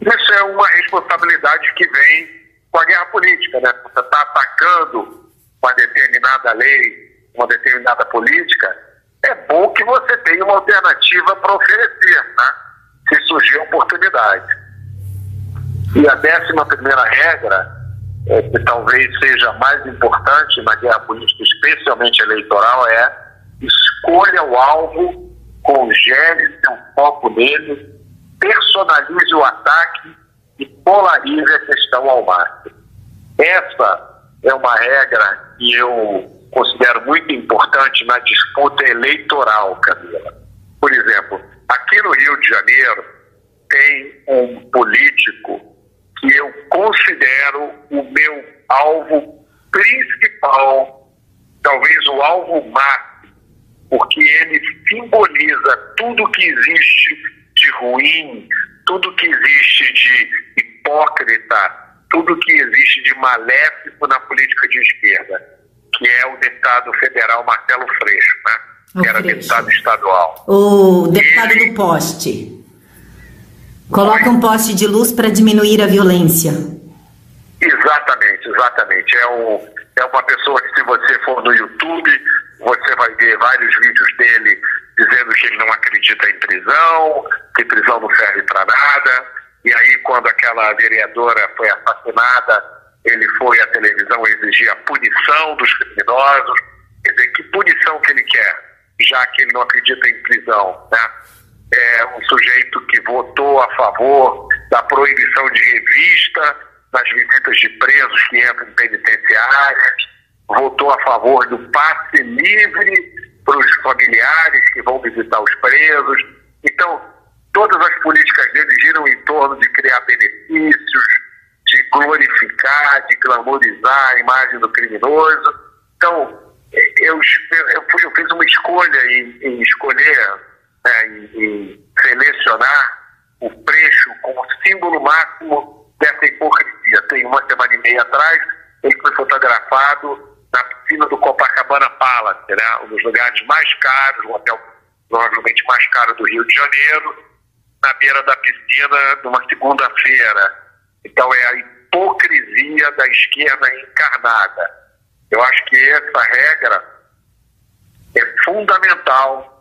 Isso é uma responsabilidade que vem com a guerra política, né? Você está atacando uma determinada lei, uma determinada política, é bom que você tenha uma alternativa para oferecer, né? Se surgir oportunidade. E a décima primeira regra, é, que talvez seja mais importante na guerra política, especialmente eleitoral, é escolha o alvo, congele seu foco nele, personalize o ataque e polarize a questão ao máximo. Essa é uma regra que eu considero muito importante na disputa eleitoral, Camila. Por exemplo, aqui no Rio de Janeiro tem um político que eu considero o meu alvo principal, talvez o alvo máximo, porque ele simboliza tudo que existe de ruim, tudo que existe de hipócrita, tudo que existe de maléfico na política de esquerda, que é o deputado federal Marcelo Freixo, né? O que era Freixo. deputado estadual. O deputado Ele... do poste. Coloca um poste de luz para diminuir a violência. Exatamente, exatamente. É, um, é uma pessoa que, se você for no YouTube, você vai ver vários vídeos dele dizendo que ele não acredita em prisão, que prisão não serve para nada. E aí, quando aquela vereadora foi assassinada, ele foi à televisão exigir a punição dos criminosos. Quer dizer, que punição que ele quer, já que ele não acredita em prisão, né? É um sujeito que votou a favor da proibição de revista nas visitas de presos que entram em penitenciárias, votou a favor do passe livre para os familiares que vão visitar os presos. Então, todas as políticas dele giram em torno de criar benefícios, de glorificar, de glamorizar a imagem do criminoso. Então, eu, eu, eu fiz uma escolha em, em escolher né, em, selecionar o Freixo como símbolo máximo dessa hipocrisia. Tem uma semana e meia atrás, ele foi fotografado na piscina do Copacabana Palace, né, um dos lugares mais caros, o hotel provavelmente mais caro do Rio de Janeiro, na beira da piscina, numa segunda-feira. Então é a hipocrisia da esquerda encarnada. Eu acho que essa regra é fundamental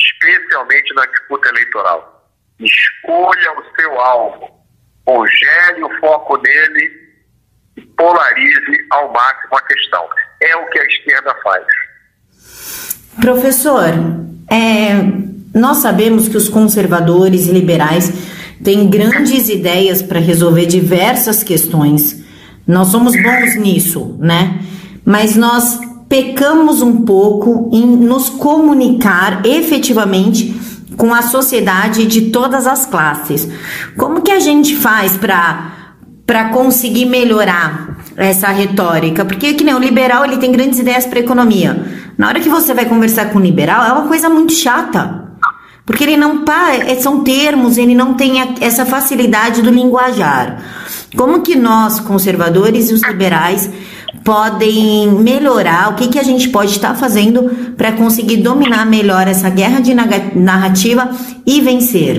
especialmente na disputa eleitoral. Escolha o seu alvo, congele o foco nele e polarize ao máximo a questão. É o que a esquerda faz. Professor, é, nós sabemos que os conservadores e liberais têm grandes ideias para resolver diversas questões. Nós somos bons nisso, né? Mas nós pecamos um pouco em nos comunicar efetivamente com a sociedade de todas as classes. Como que a gente faz para para conseguir melhorar essa retórica? Porque que nem o liberal, ele tem grandes ideias para economia. Na hora que você vai conversar com o liberal, é uma coisa muito chata. Porque ele não é, são termos, ele não tem essa facilidade do linguajar. Como que nós, conservadores e os liberais, podem melhorar, o que, que a gente pode estar fazendo para conseguir dominar melhor essa guerra de narrativa e vencer?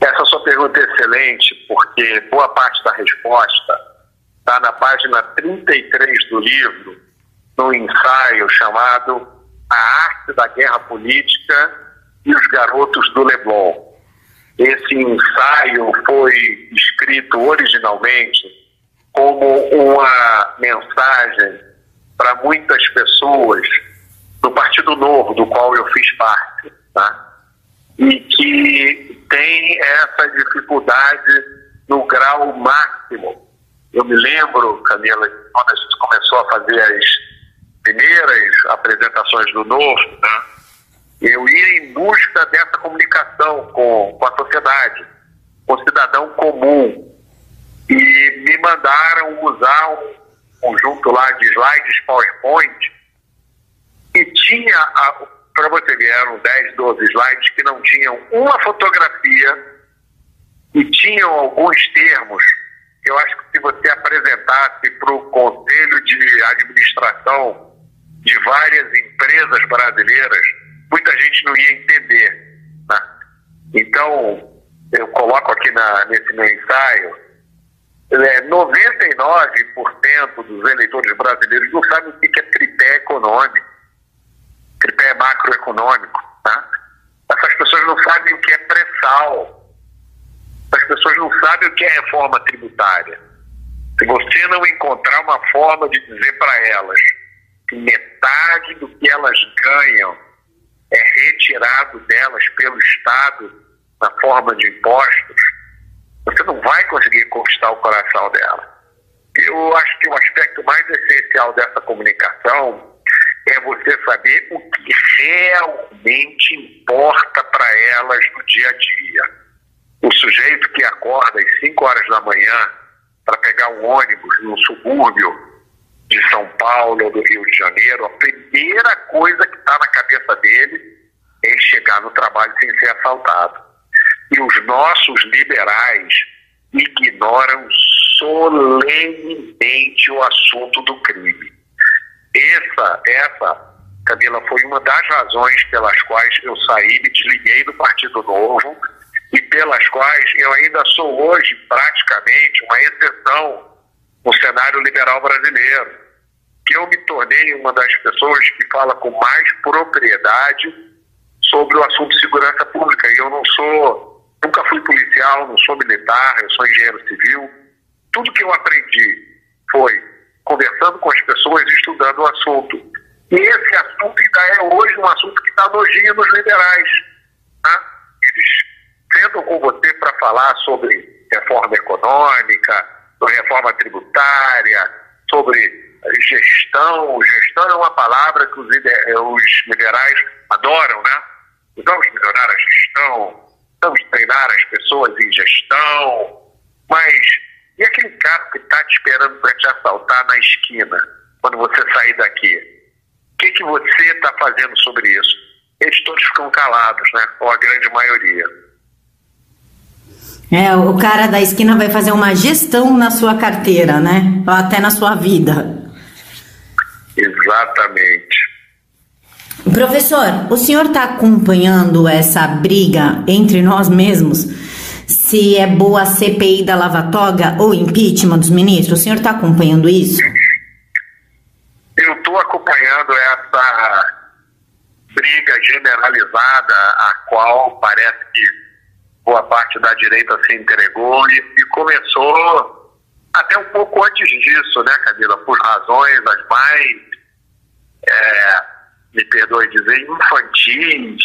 Essa sua pergunta é excelente, porque boa parte da resposta está na página 33 do livro, no ensaio chamado A Arte da Guerra Política e os Garotos do Leblon. esse ensaio foi escrito originalmente como uma mensagem para muitas pessoas do Partido Novo, do qual eu fiz parte, tá? e que tem essa dificuldade no grau máximo. Eu me lembro, Camila, quando a gente começou a fazer as primeiras apresentações do Novo, né? eu ia em busca dessa comunicação com, com a sociedade, com o cidadão comum. E me mandaram usar um conjunto lá de slides PowerPoint e tinha, para você ver, eram 10, 12 slides que não tinham uma fotografia e tinham alguns termos. Eu acho que se você apresentasse para o Conselho de Administração de várias empresas brasileiras, muita gente não ia entender. Né? Então, eu coloco aqui na, nesse meu ensaio, é, 99% dos eleitores brasileiros não sabem o que é tripé econômico, tripé macroeconômico. Tá? Essas pessoas não sabem o que é pré-sal. As pessoas não sabem o que é reforma tributária. Se você não encontrar uma forma de dizer para elas que metade do que elas ganham é retirado delas pelo Estado na forma de impostos, você não vai conseguir conquistar o coração dela. Eu acho que o aspecto mais essencial dessa comunicação é você saber o que realmente importa para elas no dia a dia. O sujeito que acorda às 5 horas da manhã para pegar um ônibus no subúrbio de São Paulo ou do Rio de Janeiro, a primeira coisa que está na cabeça dele é chegar no trabalho sem ser assaltado. E os nossos liberais ignoram solenemente o assunto do crime. Essa, essa, Camila, foi uma das razões pelas quais eu saí, me desliguei do Partido Novo e pelas quais eu ainda sou hoje praticamente uma exceção no cenário liberal brasileiro. Que eu me tornei uma das pessoas que fala com mais propriedade sobre o assunto de segurança pública. E eu não sou, nunca fui policial, não sou militar, eu sou engenheiro civil. Tudo que eu aprendi foi conversando com as pessoas e estudando o assunto. E esse assunto ainda é hoje um assunto que está nojinho nos liberais. Tá? Eles sentam com você para falar sobre reforma econômica, sobre reforma tributária, sobre gestão. Gestão é uma palavra que os, os liberais adoram, né? Vamos melhorar a gestão, vamos treinar as pessoas em gestão, mas e aquele carro que está te esperando para te assaltar na esquina, quando você sair daqui? O que, que você está fazendo sobre isso? Eles todos ficam calados, né? Ou a grande maioria. É, o cara da esquina vai fazer uma gestão na sua carteira, né? Ou até na sua vida. Exatamente. Professor, o senhor está acompanhando essa briga entre nós mesmos? Se é boa a CPI da Lava Toga ou impeachment dos ministros? O senhor está acompanhando isso? Eu estou acompanhando essa briga generalizada, a qual parece que boa parte da direita se entregou e, e começou até um pouco antes disso, né, Camila? Por razões as mais. É, me perdoe dizer, infantis,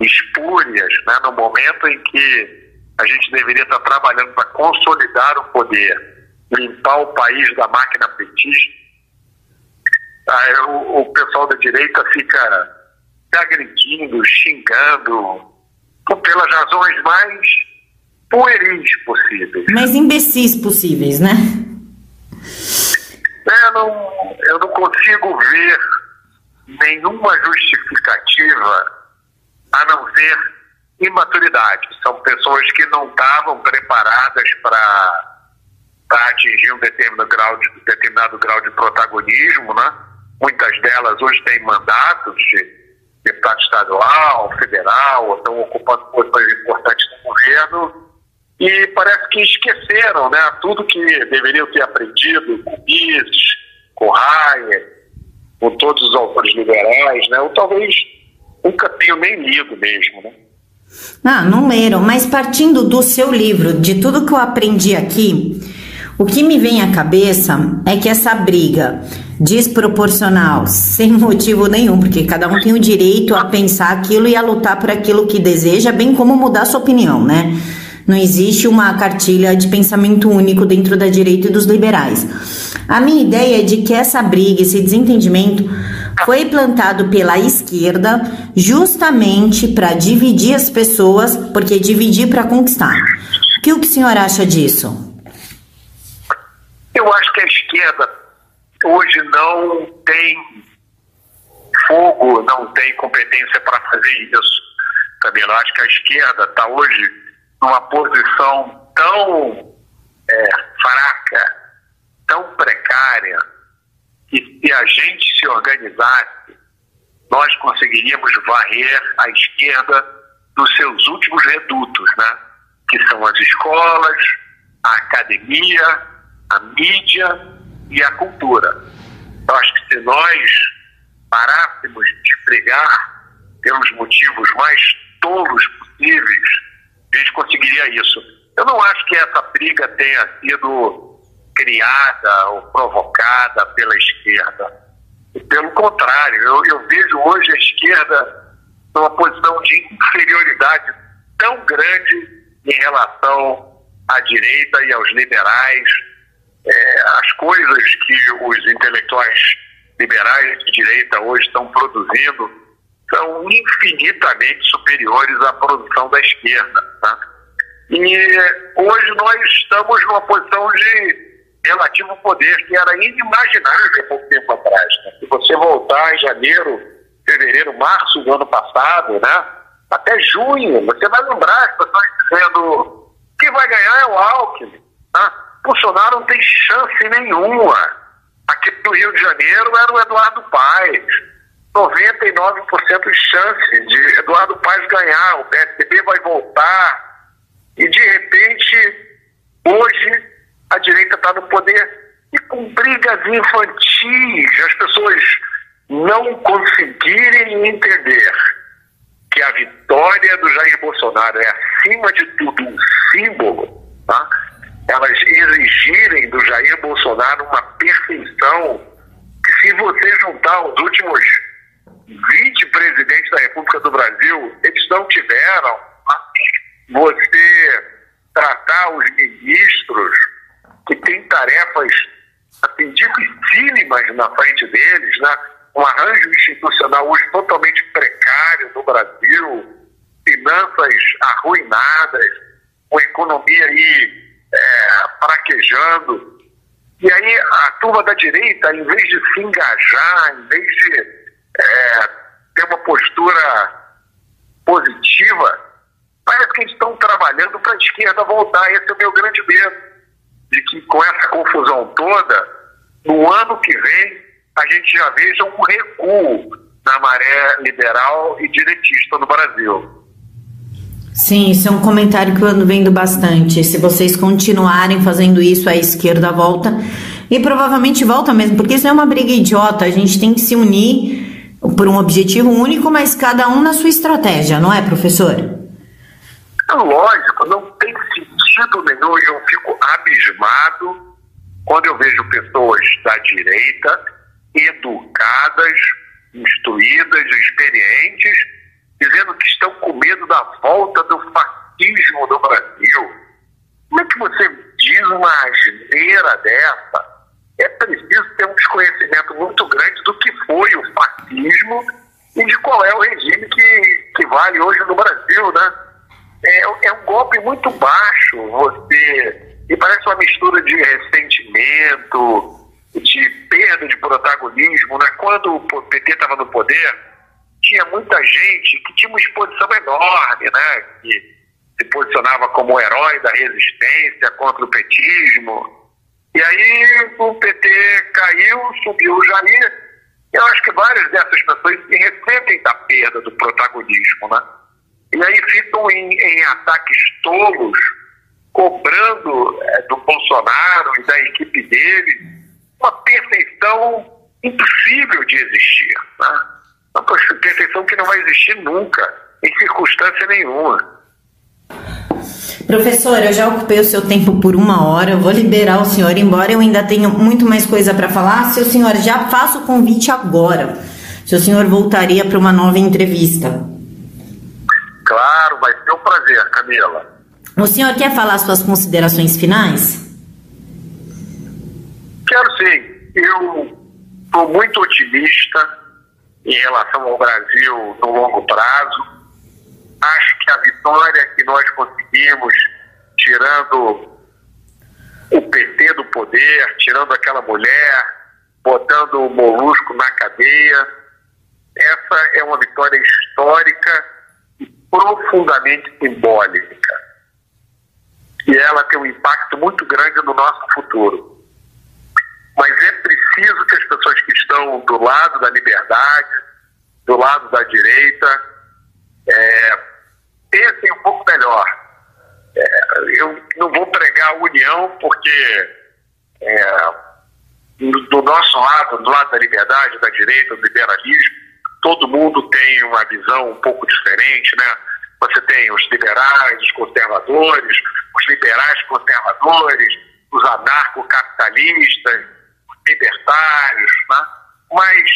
espúrias, né, no momento em que a gente deveria estar trabalhando para consolidar o poder, limpar o país da máquina petista, aí o, o pessoal da direita fica agredindo, xingando, pelas razões mais pueris possíveis. Mais imbecis possíveis, né? É, não, eu não consigo ver nenhuma justificativa a não ser imaturidade. São pessoas que não estavam preparadas para atingir um determinado grau, de, determinado grau de protagonismo, né? Muitas delas hoje têm mandatos de deputado estadual, federal, estão ocupando posições importantes no governo e parece que esqueceram né, tudo que deveriam ter aprendido com Mises, com Hayek, com todos os autores liberais, né? Ou talvez nunca tenham nem lido mesmo, né? Ah, não leram, mas partindo do seu livro, de tudo que eu aprendi aqui, o que me vem à cabeça é que essa briga desproporcional, sem motivo nenhum, porque cada um tem o direito a pensar aquilo e a lutar por aquilo que deseja, bem como mudar sua opinião, né? Não existe uma cartilha de pensamento único dentro da direita e dos liberais. A minha ideia é de que essa briga, esse desentendimento, foi plantado pela esquerda justamente para dividir as pessoas, porque dividir para conquistar. O que o senhor acha disso? Eu acho que a esquerda hoje não tem fogo, não tem competência para fazer isso. Também acho que a esquerda está hoje numa posição tão é, fraca, tão precária, que se a gente se organizasse, nós conseguiríamos varrer a esquerda dos seus últimos redutos, né? que são as escolas, a academia, a mídia e a cultura. Eu acho que se nós parássemos de brigar pelos motivos mais tolos possíveis, a gente conseguiria isso. Eu não acho que essa briga tenha sido criada ou provocada pela esquerda. Pelo contrário, eu, eu vejo hoje a esquerda numa posição de inferioridade tão grande em relação à direita e aos liberais é, as coisas que os intelectuais liberais de direita hoje estão produzindo são infinitamente superiores à produção da esquerda. Tá? E hoje nós estamos numa posição de relativo poder que era inimaginável há pouco tempo atrás. Né? Se você voltar em janeiro, fevereiro, março do ano passado, né? até junho, você vai lembrar as pessoas dizendo que vai ganhar é o Alckmin. Tá? Bolsonaro não tem chance nenhuma. Aqui no Rio de Janeiro era o Eduardo Paes. 99% de chance de Eduardo Paes ganhar. O PSDB vai voltar. E, de repente, hoje, a direita está no poder e com brigas infantis. As pessoas não conseguirem entender que a vitória do Jair Bolsonaro é, acima de tudo, um símbolo. Tá? elas exigirem do Jair Bolsonaro uma perfeição que se você juntar os últimos 20 presidentes da República do Brasil, eles não tiveram você tratar os ministros que têm tarefas assim, dificílimas na frente deles, né? um arranjo institucional hoje totalmente precário no Brasil, finanças arruinadas, uma economia aí é, fraquejando. E aí a turma da direita, em vez de se engajar, em vez de é, ter uma postura positiva, parece que eles estão trabalhando para a esquerda voltar. Esse é o meu grande medo. De que com essa confusão toda, no ano que vem, a gente já veja um recuo na maré liberal e diretista no Brasil. Sim, isso é um comentário que eu ando vendo bastante. Se vocês continuarem fazendo isso, a esquerda volta. E provavelmente volta mesmo, porque isso é uma briga idiota. A gente tem que se unir por um objetivo único, mas cada um na sua estratégia, não é, professor? É lógico, não tem sentido nenhum eu fico abismado quando eu vejo pessoas da direita educadas, instruídas, experientes dizendo que estão com medo da volta do fascismo no Brasil. Como é que você diz uma asneira dessa? É preciso ter um desconhecimento muito grande do que foi o fascismo e de qual é o regime que, que vale hoje no Brasil, né? É, é um golpe muito baixo você... E parece uma mistura de ressentimento, de perda de protagonismo, né? Quando o PT estava no poder, tinha muita gente que tinha uma exposição enorme, né? Que se posicionava como herói da resistência contra o petismo. E aí o PT caiu, subiu o Jair. Eu acho que várias dessas pessoas se ressentem da perda do protagonismo, né? E aí ficam em, em ataques tolos, cobrando é, do Bolsonaro e da equipe dele uma perfeição impossível de existir, né? uma perfeição que não vai existir nunca. em circunstância nenhuma. Professor, eu já ocupei o seu tempo por uma hora, eu vou liberar o senhor, embora eu ainda tenha muito mais coisa para falar. Se o senhor já faça o convite agora, se o senhor voltaria para uma nova entrevista. Claro, vai ser um prazer, Camila. O senhor quer falar suas considerações finais? Quero sim. Eu estou muito otimista em relação ao Brasil no longo prazo Acho que a vitória que nós conseguimos, tirando o PT do poder, tirando aquela mulher, botando o molusco na cadeia, essa é uma vitória histórica e profundamente simbólica. E ela tem um impacto muito grande no nosso futuro. Mas é preciso que as pessoas que estão do lado da liberdade, do lado da direita, é, pensem um pouco melhor. É, eu não vou pregar a união porque é, do nosso lado, do lado da liberdade, da direita, do liberalismo, todo mundo tem uma visão um pouco diferente, né? Você tem os liberais, os conservadores, os liberais conservadores, os anarcocapitalistas, os libertários, né? Mas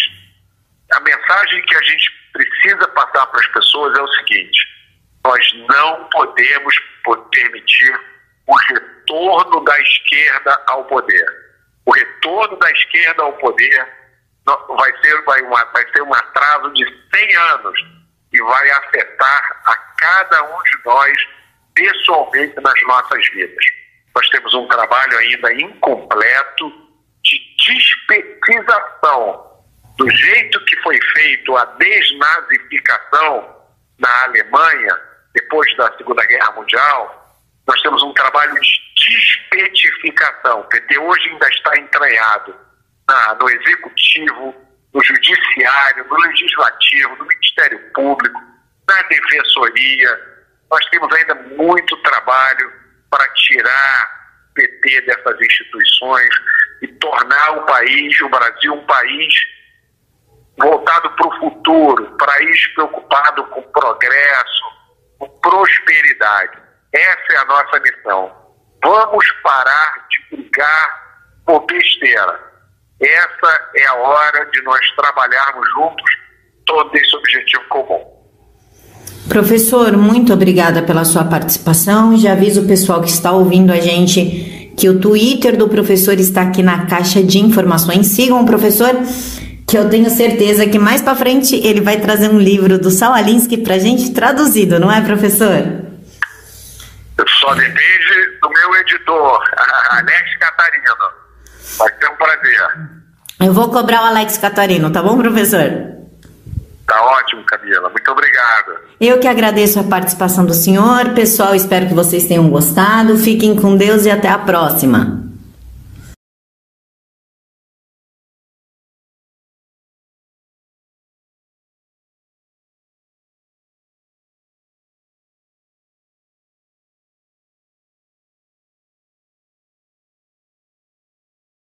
a mensagem que a gente precisa passar para as pessoas é o seguinte: nós não podemos permitir o retorno da esquerda ao poder. O retorno da esquerda ao poder vai ser, vai, uma, vai ser um atraso de 100 anos e vai afetar a cada um de nós pessoalmente nas nossas vidas. Nós temos um trabalho ainda incompleto de despetização do jeito que foi feito a desnazificação na Alemanha depois da Segunda Guerra Mundial, nós temos um trabalho de despetificação. O PT hoje ainda está entranhado na, no Executivo, no Judiciário, no Legislativo, no Ministério Público, na Defensoria. Nós temos ainda muito trabalho para tirar o PT dessas instituições e tornar o país, o Brasil, um país voltado para o futuro, país preocupado com progresso, com prosperidade. Essa é a nossa missão. Vamos parar de brigar por besteira. Essa é a hora de nós trabalharmos juntos todo esse objetivo comum. Professor, muito obrigada pela sua participação. Já aviso o pessoal que está ouvindo a gente que o Twitter do professor está aqui na caixa de informações. Sigam o professor que eu tenho certeza que mais para frente ele vai trazer um livro do Saualinsky para gente traduzido, não é, professor? Só depende do meu editor, Alex Catarino. Vai ser um prazer. Eu vou cobrar o Alex Catarino, tá bom, professor? Tá ótimo, Camila. Muito obrigado. Eu que agradeço a participação do senhor. Pessoal, espero que vocês tenham gostado. Fiquem com Deus e até a próxima.